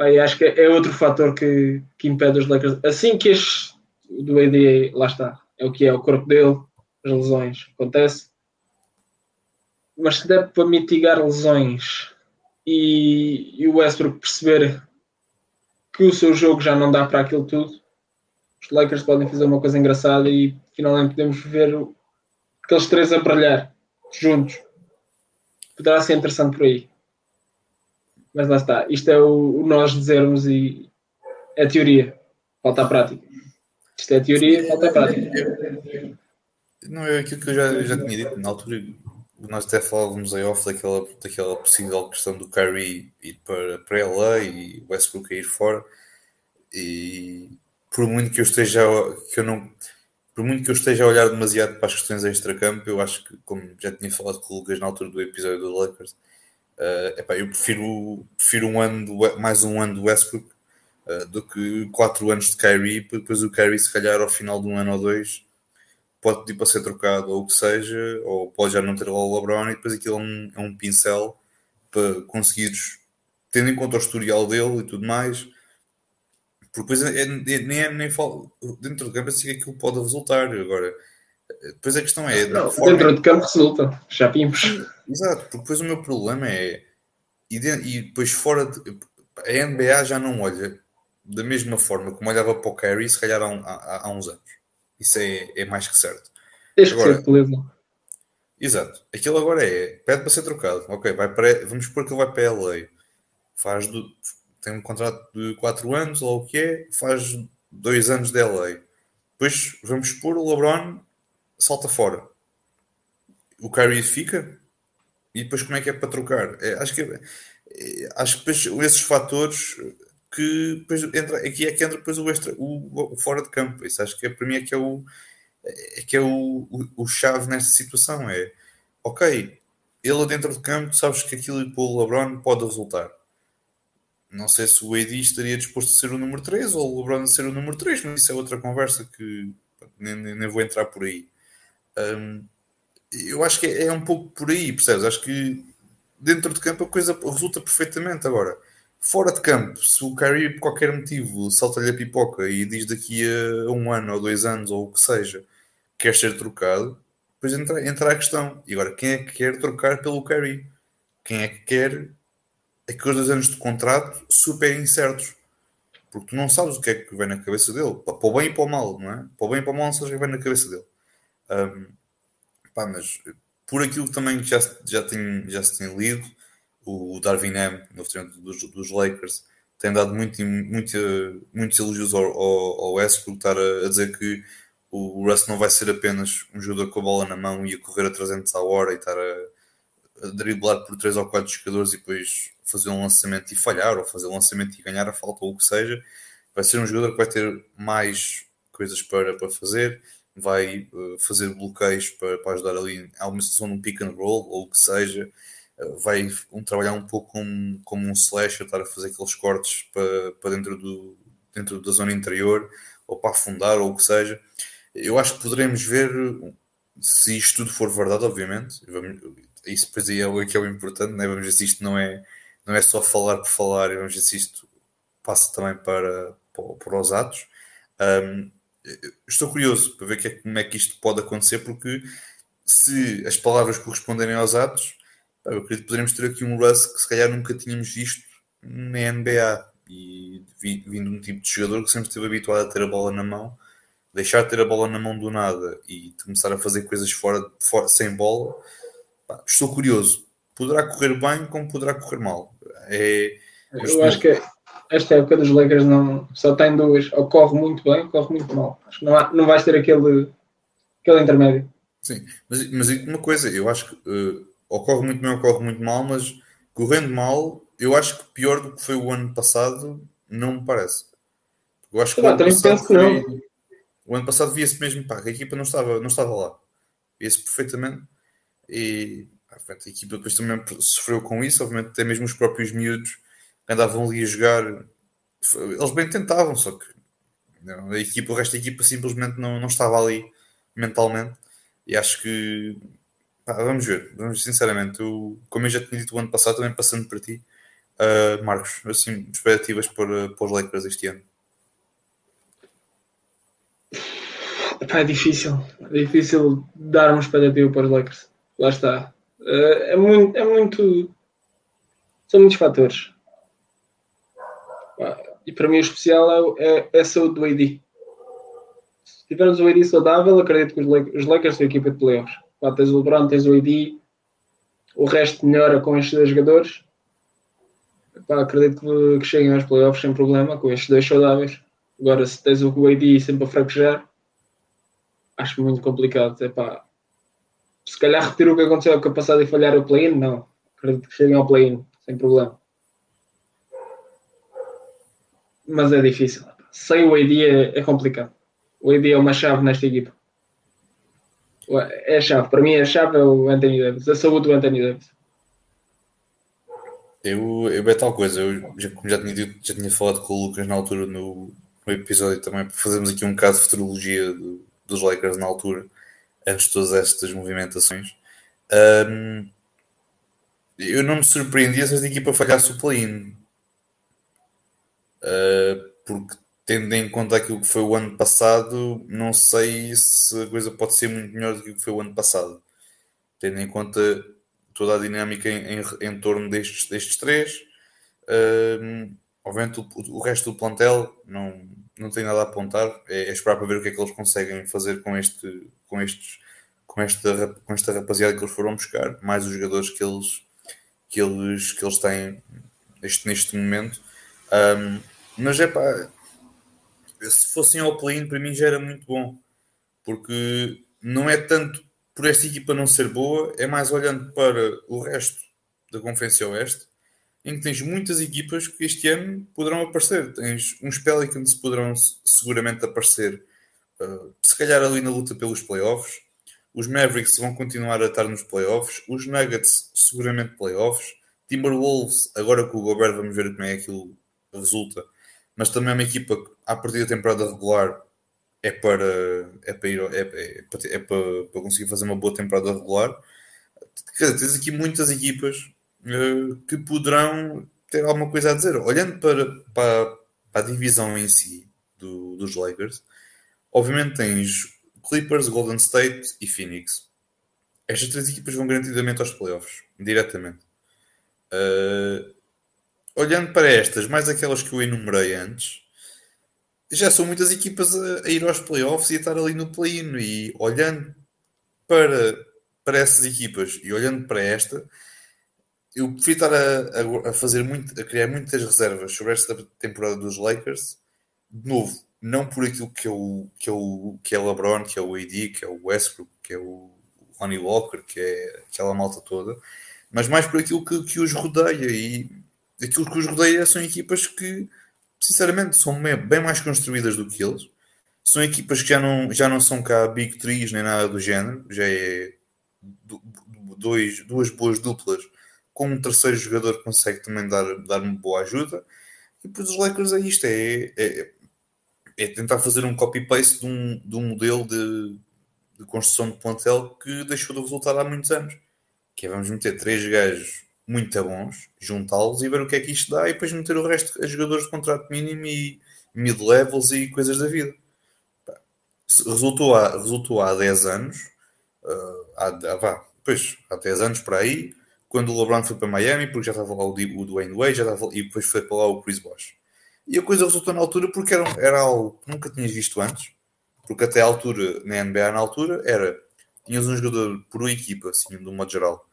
Speaker 2: Aí acho que é outro fator que, que impede os Lakers. Assim que este do AD, lá está, é o que é, o corpo dele, as lesões, acontece. Mas se der para mitigar lesões e, e o Westbrook perceber que o seu jogo já não dá para aquilo tudo, os Lakers podem fazer uma coisa engraçada e finalmente podemos ver aqueles três a brilhar juntos. Poderá ser interessante por aí. Mas lá está. Isto é o, o nós dizermos e é teoria. Falta a prática. Isto é teoria, falta a prática.
Speaker 1: Não é aquilo que eu já, já tinha dito na altura. Nós até falávamos aí off daquela, daquela possível questão do Kyrie ir para, para LA e Westbrook a ir fora. E por muito que eu esteja que eu não por muito que eu esteja a olhar demasiado para as questões extra-campo, eu acho que, como já tinha falado com o Lucas na altura do episódio do Lakers, uh, epá, eu prefiro, prefiro um ano do, mais um ano do Westbrook uh, do que quatro anos de Kyrie, porque depois o Kyrie, se calhar, ao final de um ano ou dois, pode pedir para ser trocado ou o que seja, ou pode já não ter lá o LeBron, e depois aquilo é um, é um pincel para conseguires, tendo em conta o historial dele e tudo mais, porque depois é, é, nem, é, nem falo, dentro do campo assim aquilo pode resultar. Agora, depois a questão é.
Speaker 2: Não, dentro do campo resulta, já vimos.
Speaker 1: Exato, porque depois o meu problema é. E, de, e depois fora. De, a NBA já não olha da mesma forma como olhava para o Curry, se calhar há, um, há, há uns anos. Isso é, é mais que certo.
Speaker 2: Agora, que.
Speaker 1: Exato. Aquilo agora é. Pede para ser trocado. Ok, vai para, vamos supor que ele vai para a LA. Faz do, tem um contrato de 4 anos, ou o que é, faz 2 anos de LA. Depois vamos expor o LeBron salta fora. O Kyrie fica e depois como é que é para trocar? É, acho que é, acho que depois esses fatores que depois entra, aqui é que entra depois o extra, o, o fora de campo. Isso acho que é, para mim é que é o é que é o, o, o chave nesta situação. É ok, ele dentro de campo, sabes que aquilo para o LeBron pode resultar não sei se o AD estaria disposto a ser o número 3 ou o LeBron a ser o número 3, mas isso é outra conversa que nem, nem vou entrar por aí. Um, eu acho que é, é, um pouco por aí, percebes? Acho que dentro de campo a coisa resulta perfeitamente. Agora, fora de campo, se o Kyrie por qualquer motivo salta-lhe a pipoca e diz daqui a um ano ou dois anos ou o que seja, quer ser trocado, depois entra, entra a questão. E agora, quem é que quer trocar pelo Kyrie? Quem é que quer aqueles dois anos de contrato super incertos. Porque tu não sabes o que é que vem na cabeça dele. Para o bem e para o mal, não é? Para o bem e para o mal não sabes o que vem na cabeça dele. Um, pá, mas por aquilo também que já, já, tem, já se tem lido, o Darwin M, no treinador dos, dos Lakers, tem dado muito, muito, muitos elogios ao, ao, ao Westbrook, estar a, a, dizer que o Russ não vai ser apenas um jogador com a bola na mão e a correr a 300 à hora e estar a driblar por 3 ou 4 jogadores e depois fazer um lançamento e falhar, ou fazer um lançamento e ganhar a falta, ou o que seja. Vai ser um jogador que vai ter mais coisas para, para fazer, vai uh, fazer bloqueios para, para ajudar ali a uma situação de um pick and roll, ou o que seja. Uh, vai um, trabalhar um pouco como, como um slasher, estar a fazer aqueles cortes para, para dentro, do, dentro da zona interior, ou para afundar, ou o que seja. Eu acho que poderemos ver, se isto tudo for verdade, obviamente, isso depois aí é o que é o importante, né? vamos ver se isto não é não é só falar por falar, vamos ver se isto passa também para, para, para os atos. Um, estou curioso para ver que é, como é que isto pode acontecer, porque se as palavras corresponderem aos atos, eu acredito que poderemos ter aqui um Russ que se calhar nunca tínhamos visto na NBA e vindo um tipo de jogador que sempre esteve habituado a ter a bola na mão, deixar de ter a bola na mão do nada e começar a fazer coisas fora, fora sem bola. Estou curioso. Poderá correr bem, como poderá correr mal. É,
Speaker 2: eu acho que esta época dos Lakers não, só tem duas, ou corre muito bem ou corre muito mal. Acho que não, há, não vais ter aquele, aquele intermédio.
Speaker 1: Sim, mas, mas uma coisa, eu acho que uh, ocorre muito bem, ocorre muito mal, mas correndo mal, eu acho que pior do que foi o ano passado, não me parece. Eu acho que, o, ano passado foi, o ano passado via-se mesmo, pá, a equipa não estava, não estava lá. Via-se perfeitamente. E a equipa depois também sofreu com isso, obviamente até mesmo os próprios miúdos andavam ali a jogar, eles bem tentavam, só que a equipa, o resto da equipa simplesmente não, não estava ali mentalmente. E acho que pá, vamos ver, vamos sinceramente, eu, como eu já tinha dito o ano passado, também passando para ti, uh, Marcos, assim, expectativas para, para os Lakers este ano.
Speaker 2: é difícil, é difícil dar uma expectativa para os Lakers. Lá está. Uh, é muito, é muito. São muitos fatores. E para mim o especial é, é, é a saúde do AD. Se tivermos o AD saudável, acredito que os Lakers, os Lakers a equipa de playoffs. Pá, tens o LeBron, tens o AD, o resto melhora com estes dois jogadores. Pá, acredito que, que cheguem aos playoffs sem problema, com estes dois saudáveis. Agora, se tens o AD sempre a fraquejar, acho muito complicado. É pá, se calhar repetir o que aconteceu a época passada e falhar o play-in, não. Acredito que cheguem ao play-in, sem problema. Mas é difícil. Sem o AD é, é complicado. O AD é uma chave nesta equipa. É a chave. Para mim, a chave é o Anthony Davis. A saúde do Anthony Davis.
Speaker 1: Eu, eu é tal coisa. Eu, já, já tinha, já tinha falado com o Lucas na altura no, no episódio também, para fazermos aqui um bocado de futurologia do, dos Lakers na altura, antes de todas estas movimentações. Um, eu não me surpreendia se esta equipa falhasse o play-in. Uh, porque tendo em conta aquilo que foi o ano passado, não sei se a coisa pode ser muito melhor do que foi o ano passado. Tendo em conta toda a dinâmica em, em, em torno destes, destes três. Uh, obviamente o, o, resto do plantel não, não tem nada a apontar, é, é, esperar para ver o que é que eles conseguem fazer com, este, com, estes, com, esta, com esta rapaziada que eles foram buscar, mais os jogadores que eles, que eles, que eles têm neste, neste momento. Um, mas é pá, se fossem ao play-in, para mim já era muito bom, porque não é tanto por esta equipa não ser boa, é mais olhando para o resto da Conferência Oeste, em que tens muitas equipas que este ano poderão aparecer. Tens uns Pelicans que poderão seguramente aparecer, uh, se calhar ali na luta pelos playoffs. Os Mavericks vão continuar a estar nos playoffs. Os Nuggets, seguramente playoffs. Timberwolves, agora com o Gobert, vamos ver como é que aquilo resulta mas também é uma equipa que, a partir da temporada regular, é para, é para, ir, é, é, para, é para, para, conseguir fazer uma boa temporada regular. Quer dizer, tens aqui muitas equipas que poderão ter alguma coisa a dizer. Olhando para, para, para a divisão em si do, dos Lakers, obviamente tens Clippers, Golden State e Phoenix. Estas três equipas vão garantidamente aos playoffs, diretamente. Uh, olhando para estas, mais aquelas que eu enumerei antes, já são muitas equipas a, a ir aos playoffs e a estar ali no play-in. E olhando para, para essas equipas e olhando para esta, eu prefiro estar a, a, fazer muito, a criar muitas reservas sobre esta temporada dos Lakers. De novo, não por aquilo que é o que é o que é LeBron, que é o AD, que é o Westbrook, que é o Lonnie Walker, que é aquela malta toda, mas mais por aquilo que, que os rodeia e aquilo que os rodeia são equipas que, sinceramente, são bem mais construídas do que eles. São equipas que já não, já não são cá Big Trees nem nada do género, já é dois, duas boas duplas com um terceiro jogador consegue também dar, dar uma boa ajuda. E depois os Lakers é isto: é, é, é tentar fazer um copy-paste de um, de um modelo de, de construção de plantel que deixou de resultar há muitos anos. Que é vamos meter três gajos muito bons, juntá-los e ver o que é que isto dá e depois meter o resto a jogadores de contrato mínimo e mid-levels e coisas da vida. Resultou há, resultou há 10 anos, uh, há, vá, pois, há 10 anos para aí, quando o LeBron foi para Miami, porque já estava lá o, Dwayne Wade, já estava, e depois foi para lá o Chris Bosh. E a coisa resultou na altura porque era, era algo que nunca tinhas visto antes, porque até a altura, na NBA na altura, era, tinhas um jogador por equipa, assim, de um modo geral,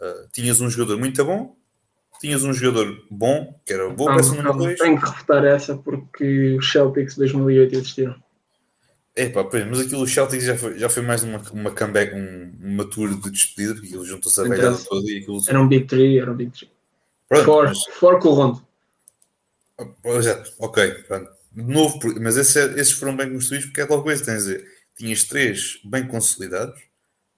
Speaker 1: Uh, tinhas um jogador muito bom, tinhas um jogador bom, que era boa peça número 2.
Speaker 2: Tenho que refutar essa porque os Celtics 2008 existiram.
Speaker 1: Epá, mas aquilo, o Celtics já foi, já foi mais uma, uma comeback, um, uma tour de despedida, porque aquilo juntou-se a velhada toda e aquilo.
Speaker 2: Era um Big 3, era um Big 3. Pronto, for, mas... for com o Rondo.
Speaker 1: Exato, ok, pronto. De novo, mas esses, esses foram bem construídos porque é tal coisa, tens a dizer, tinhas três bem consolidados,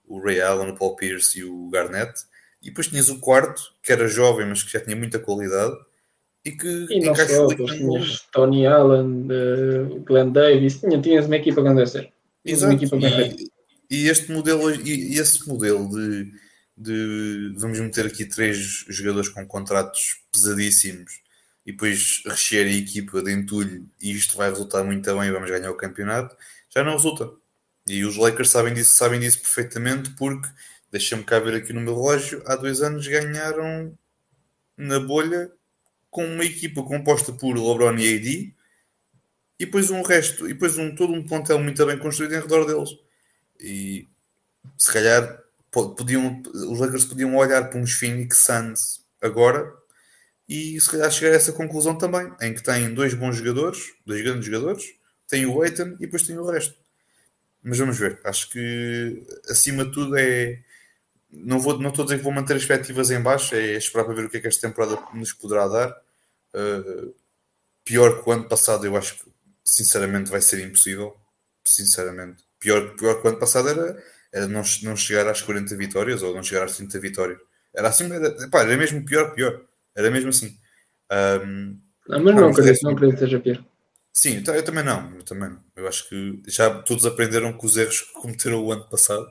Speaker 1: o Ray Allen, o Paul Pierce e o Garnett, e depois tinhas o quarto, que era jovem, mas que já tinha muita qualidade. E que
Speaker 2: e não só, tinhas Tony Allen, uh, Glenn Davis, tinha, tinhas uma equipa grande a ser.
Speaker 1: Exato. E, E este modelo, e esse modelo de, de vamos meter aqui três jogadores com contratos pesadíssimos e depois rechear a equipa de entulho e isto vai resultar muito bem e vamos ganhar o campeonato, já não resulta. E os Lakers sabem disso, sabem disso perfeitamente porque, deixa-me cá ver aqui no meu relógio, há dois anos ganharam na bolha com uma equipa composta por LeBron e AD e depois um resto, e depois um, todo um plantel muito bem construído em redor deles. E se calhar podiam, os Lakers podiam olhar para uns Phoenix Suns agora e se calhar chegar a essa conclusão também, em que tem dois bons jogadores, dois grandes jogadores, tem o Aiton e depois tem o resto. Mas vamos ver, acho que acima de tudo é. Não, vou, não estou a dizer que vou manter as expectativas em baixo, é esperar para ver o que é que esta temporada nos poderá dar. Uh, pior que o ano passado, eu acho que sinceramente vai ser impossível. Sinceramente, pior, pior que o ano passado era, era não, não chegar às 40 vitórias ou não chegar às 30 vitórias. Era assim, era, pá, era mesmo pior, pior. Era mesmo assim. Um,
Speaker 2: não, mas não, acredito, não acredito que seja pior.
Speaker 1: Sim, eu, também não, eu também não. Eu acho que já todos aprenderam com os erros que cometeram o ano passado.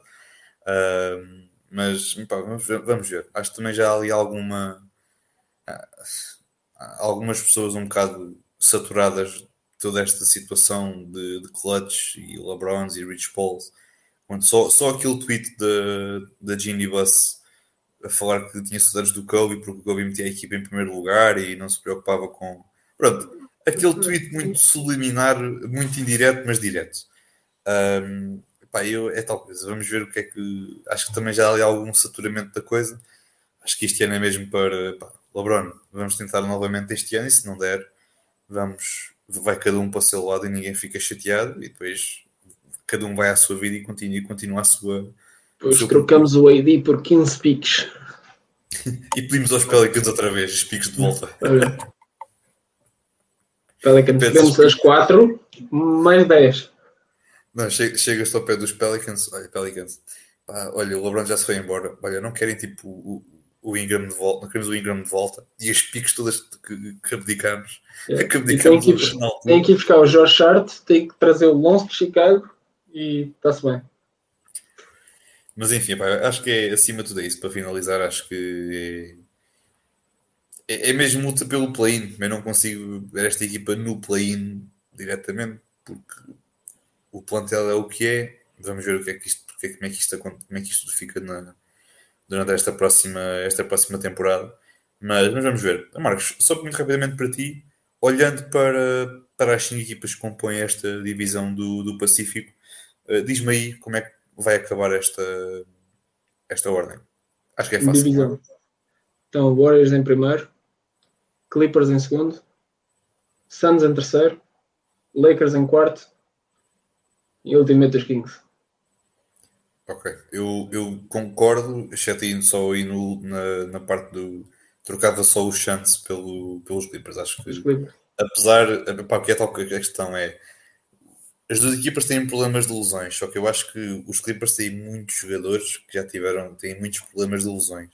Speaker 1: Mas pá, vamos, vamos, ver, Acho que também já há ali alguma. Algumas pessoas um bocado saturadas de toda esta situação de, de clutch e LeBrons e Rich Pauls. Quando só, só aquele tweet da Ginny Bus a falar que tinha saudades do Kobe porque o Kobe metia a equipa em primeiro lugar e não se preocupava com. Pronto, aquele tweet muito subliminar, muito indireto, mas direto. Um, pá, eu, é tal coisa, vamos ver o que é que. Acho que também já há ali algum saturamento da coisa. Acho que este ano é mesmo para. Pá, LeBron, vamos tentar novamente este ano e se não der, vamos. Vai cada um para o seu lado e ninguém fica chateado e depois cada um vai à sua vida e continua, continua a sua.
Speaker 2: Depois trocamos o AD por 15 piques.
Speaker 1: e pedimos aos Pelicans outra vez os piques de volta.
Speaker 2: Pelicans temos as 4, mais 10.
Speaker 1: Não, chegas ao pé dos Pelicans. Olha, Pelicans. Pá, olha, o LeBron já se foi embora. Olha, não querem tipo o, o Ingram de volta, não queremos o Ingram de volta. E as piques todas que, que abdicamos.
Speaker 2: É. Que abdicamos tem, que ir, tem que ir buscar o Josh Hart, tem que trazer o Lonzo de Chicago e está-se bem.
Speaker 1: Mas enfim, pá, acho que é acima de tudo isso. Para finalizar, acho que é é, é mesmo luta pelo play-in. Eu não consigo ver esta equipa no play-in diretamente, porque o plantel é o que é. Vamos ver o que é que isto, porque, como, é que isto, como é que isto fica na, durante esta próxima, esta próxima temporada. Mas, mas vamos ver. Marcos, só muito rapidamente para ti, olhando para, para as cinco equipas que compõem esta divisão do, do Pacífico, uh, diz-me aí como é que vai acabar esta, esta ordem. Acho que é fácil. Divisão.
Speaker 2: Então, Warriors em primeiro, Clippers em segundo, Suns em terceiro, Lakers em quarto e Ultimate Kings.
Speaker 1: Ok, eu, eu concordo, exceto indo só aí no, na, na parte do. Trocava só o chance pelo, pelos Clippers. Acho que, Clippers. apesar. Pá, que é tal que a questão é. As duas equipas têm problemas de lesões, só que eu acho que os Clippers têm muitos jogadores que já tiveram, têm muitos problemas de lesões.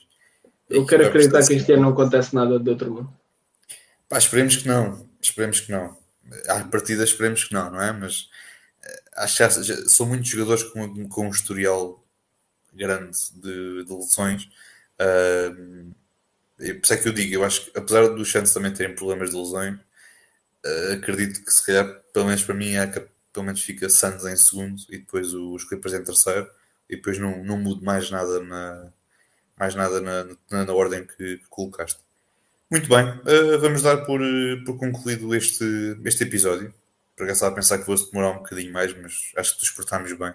Speaker 2: Eu quero acreditar que este ano não acontece nada de outro mundo.
Speaker 1: Pá, esperemos que não. Esperemos que não. À partida esperemos que não, não é? Mas acho que já, são muitos jogadores com, com um historial grande de, de lesões. Uh, por isso é que eu digo, eu acho que apesar dos Santos também terem problemas de lesões, uh, acredito que se calhar, pelo menos para mim, é que pelo menos fica Santos em segundo e depois os Clippers em terceiro e depois não, não mudo mais nada na mais nada na, na, na ordem que, que colocaste. Muito bem, uh, vamos dar por, por concluído este, este episódio. Por acaso estava a pensar que fosse demorar um bocadinho mais, mas acho que nos portámos bem.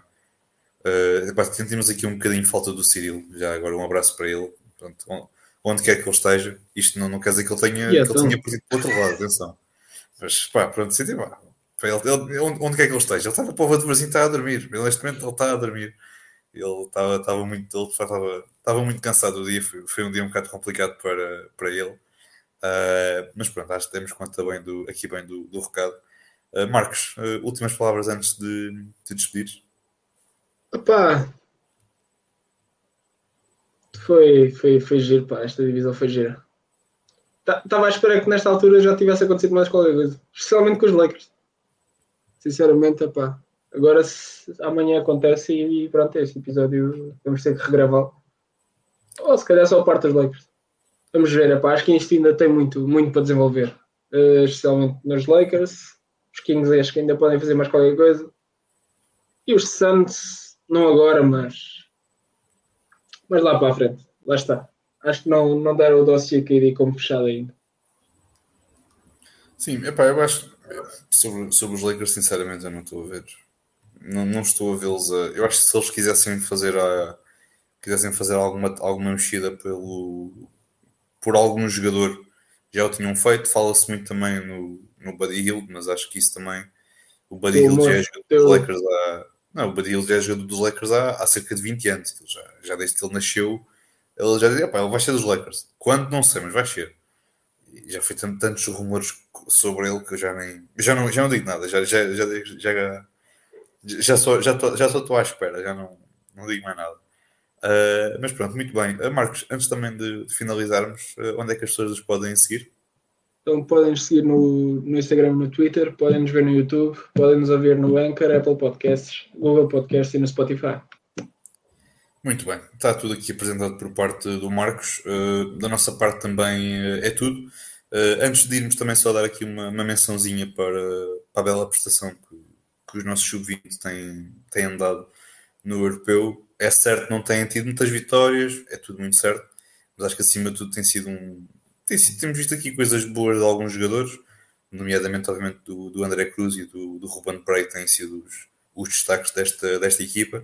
Speaker 1: Uh, sentimos aqui um bocadinho falta do Cyril. Já agora um abraço para ele. Portanto, onde quer que ele esteja. Isto não, não quer dizer que ele tenha, yeah, que ele tenha partido para o outro lado, atenção. Mas pá, pronto, senti, pá, ele, ele, onde, onde quer que ele esteja. Ele estava para o Vadebrazinho, está a dormir. Ele, neste momento ele está a dormir. Ele estava, estava, muito, ele estava, estava muito cansado do dia. Foi, foi um dia um bocado complicado para, para ele. Uh, mas pronto, acho que temos conta bem do, aqui bem do, do recado. Uh, Marcos, uh, últimas palavras antes de te despedir.
Speaker 2: Opá, foi, foi, foi giro, pá, esta divisão foi gira. Estava à espera que nesta altura já tivesse acontecido mais qualquer coisa, especialmente com os Lakers. Sinceramente, opá, Agora amanhã acontece e, pronto, este episódio vamos ter que regravá-lo. Ou se calhar só a parte dos Lakers. Vamos ver, epá, acho que isto ainda tem muito, muito para desenvolver. Uh, especialmente nos Lakers. Os Kings acho que ainda podem fazer mais qualquer coisa. E os Suns, não agora, mas, mas lá para a frente. Lá está. Acho que não, não deram o dossiê KD como fechado ainda.
Speaker 1: Sim, epá, eu acho sobre, sobre os Lakers, sinceramente, eu não estou a ver. Não, não estou a vê-los. A... Eu acho que se eles quisessem fazer a, quisessem fazer alguma, alguma mexida pelo, por algum jogador, já o tinham feito. Fala-se muito também no, no Buddy Hill, mas acho que isso também. O Buddy Hill já é jogador dos Lakers há. Não, o Buddy Hill já é jogador dos Lakers há, há cerca de 20 anos. Já, já desde que ele nasceu, ele já dizia: ele vai ser dos Lakers. Quando não sei, mas vai ser já foi tanto, tantos rumores sobre ele que eu já nem já não, já não digo nada, já, já, já, já, já, só, já, tô, já só estou à espera, já não, não digo mais nada. Uh, mas pronto, muito bem. Uh, Marcos, antes também de, de finalizarmos, uh, onde é que as pessoas nos podem seguir?
Speaker 2: Então podem nos seguir no, no Instagram no Twitter, podem nos ver no YouTube, podem nos ouvir no Anchor, Apple Podcasts, Google Podcasts e no Spotify.
Speaker 1: Muito bem, está tudo aqui apresentado por parte do Marcos. Uh, da nossa parte também uh, é tudo. Uh, antes de irmos, também só dar aqui uma, uma mençãozinha para, para, a bela prestação que, que os nossos sub-20 têm, têm andado no europeu. É certo, não têm tido muitas vitórias, é tudo muito certo, mas acho que acima de tudo tem sido um. Tem temos visto aqui coisas boas de alguns jogadores, nomeadamente, obviamente, do, do André Cruz e do, do Ruben Prey, têm sido os, os destaques desta, desta equipa.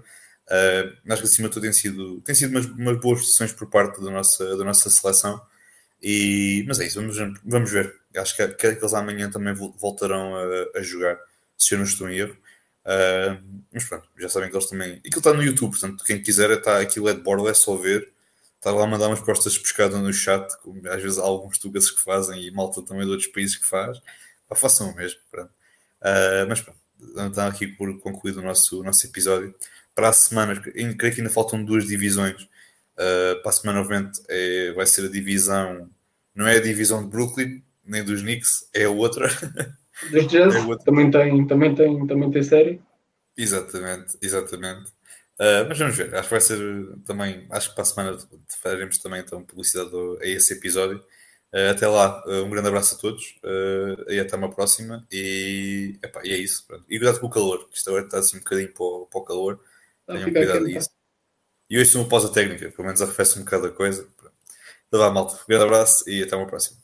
Speaker 1: Uh, acho que acima de tudo tem sido, tem sido umas, umas boas sessões por parte da nossa, da nossa seleção. E, mas é isso, vamos, vamos ver. Acho que, que eles amanhã também voltarão a, a jogar, se eu não estou em erro. Uh, mas pronto, já sabem que eles também. Aquilo está no YouTube, portanto, quem quiser, está, aquilo é de bordo, é só ver. Está lá a mandar umas postas de pescada no chat, como às vezes há alguns tugas que fazem e malta também de outros países que faz. Pá, façam o mesmo. Pronto. Uh, mas pronto, está aqui por concluído o nosso, o nosso episódio para a semana, creio que ainda faltam duas divisões. Uh, para a semana, obviamente, é, vai ser a divisão, não é a divisão de Brooklyn, nem dos Knicks, é a outra.
Speaker 2: Dos Jazz, é outra. Também, tem, também, tem, também tem série.
Speaker 1: Exatamente, exatamente. Uh, mas vamos ver, acho que vai ser também, acho que para a semana faremos também então publicidade a esse episódio. Uh, até lá, uh, um grande abraço a todos e até uma próxima. E, epá, e é isso. Pronto. E cuidado com o calor, que isto agora está assim um bocadinho para o, para o calor. Tenham cuidado disso. E hoje sou uma pausa técnica, pelo menos arrefece um bocado a coisa. Então vá, malta. Um grande abraço e até uma próxima.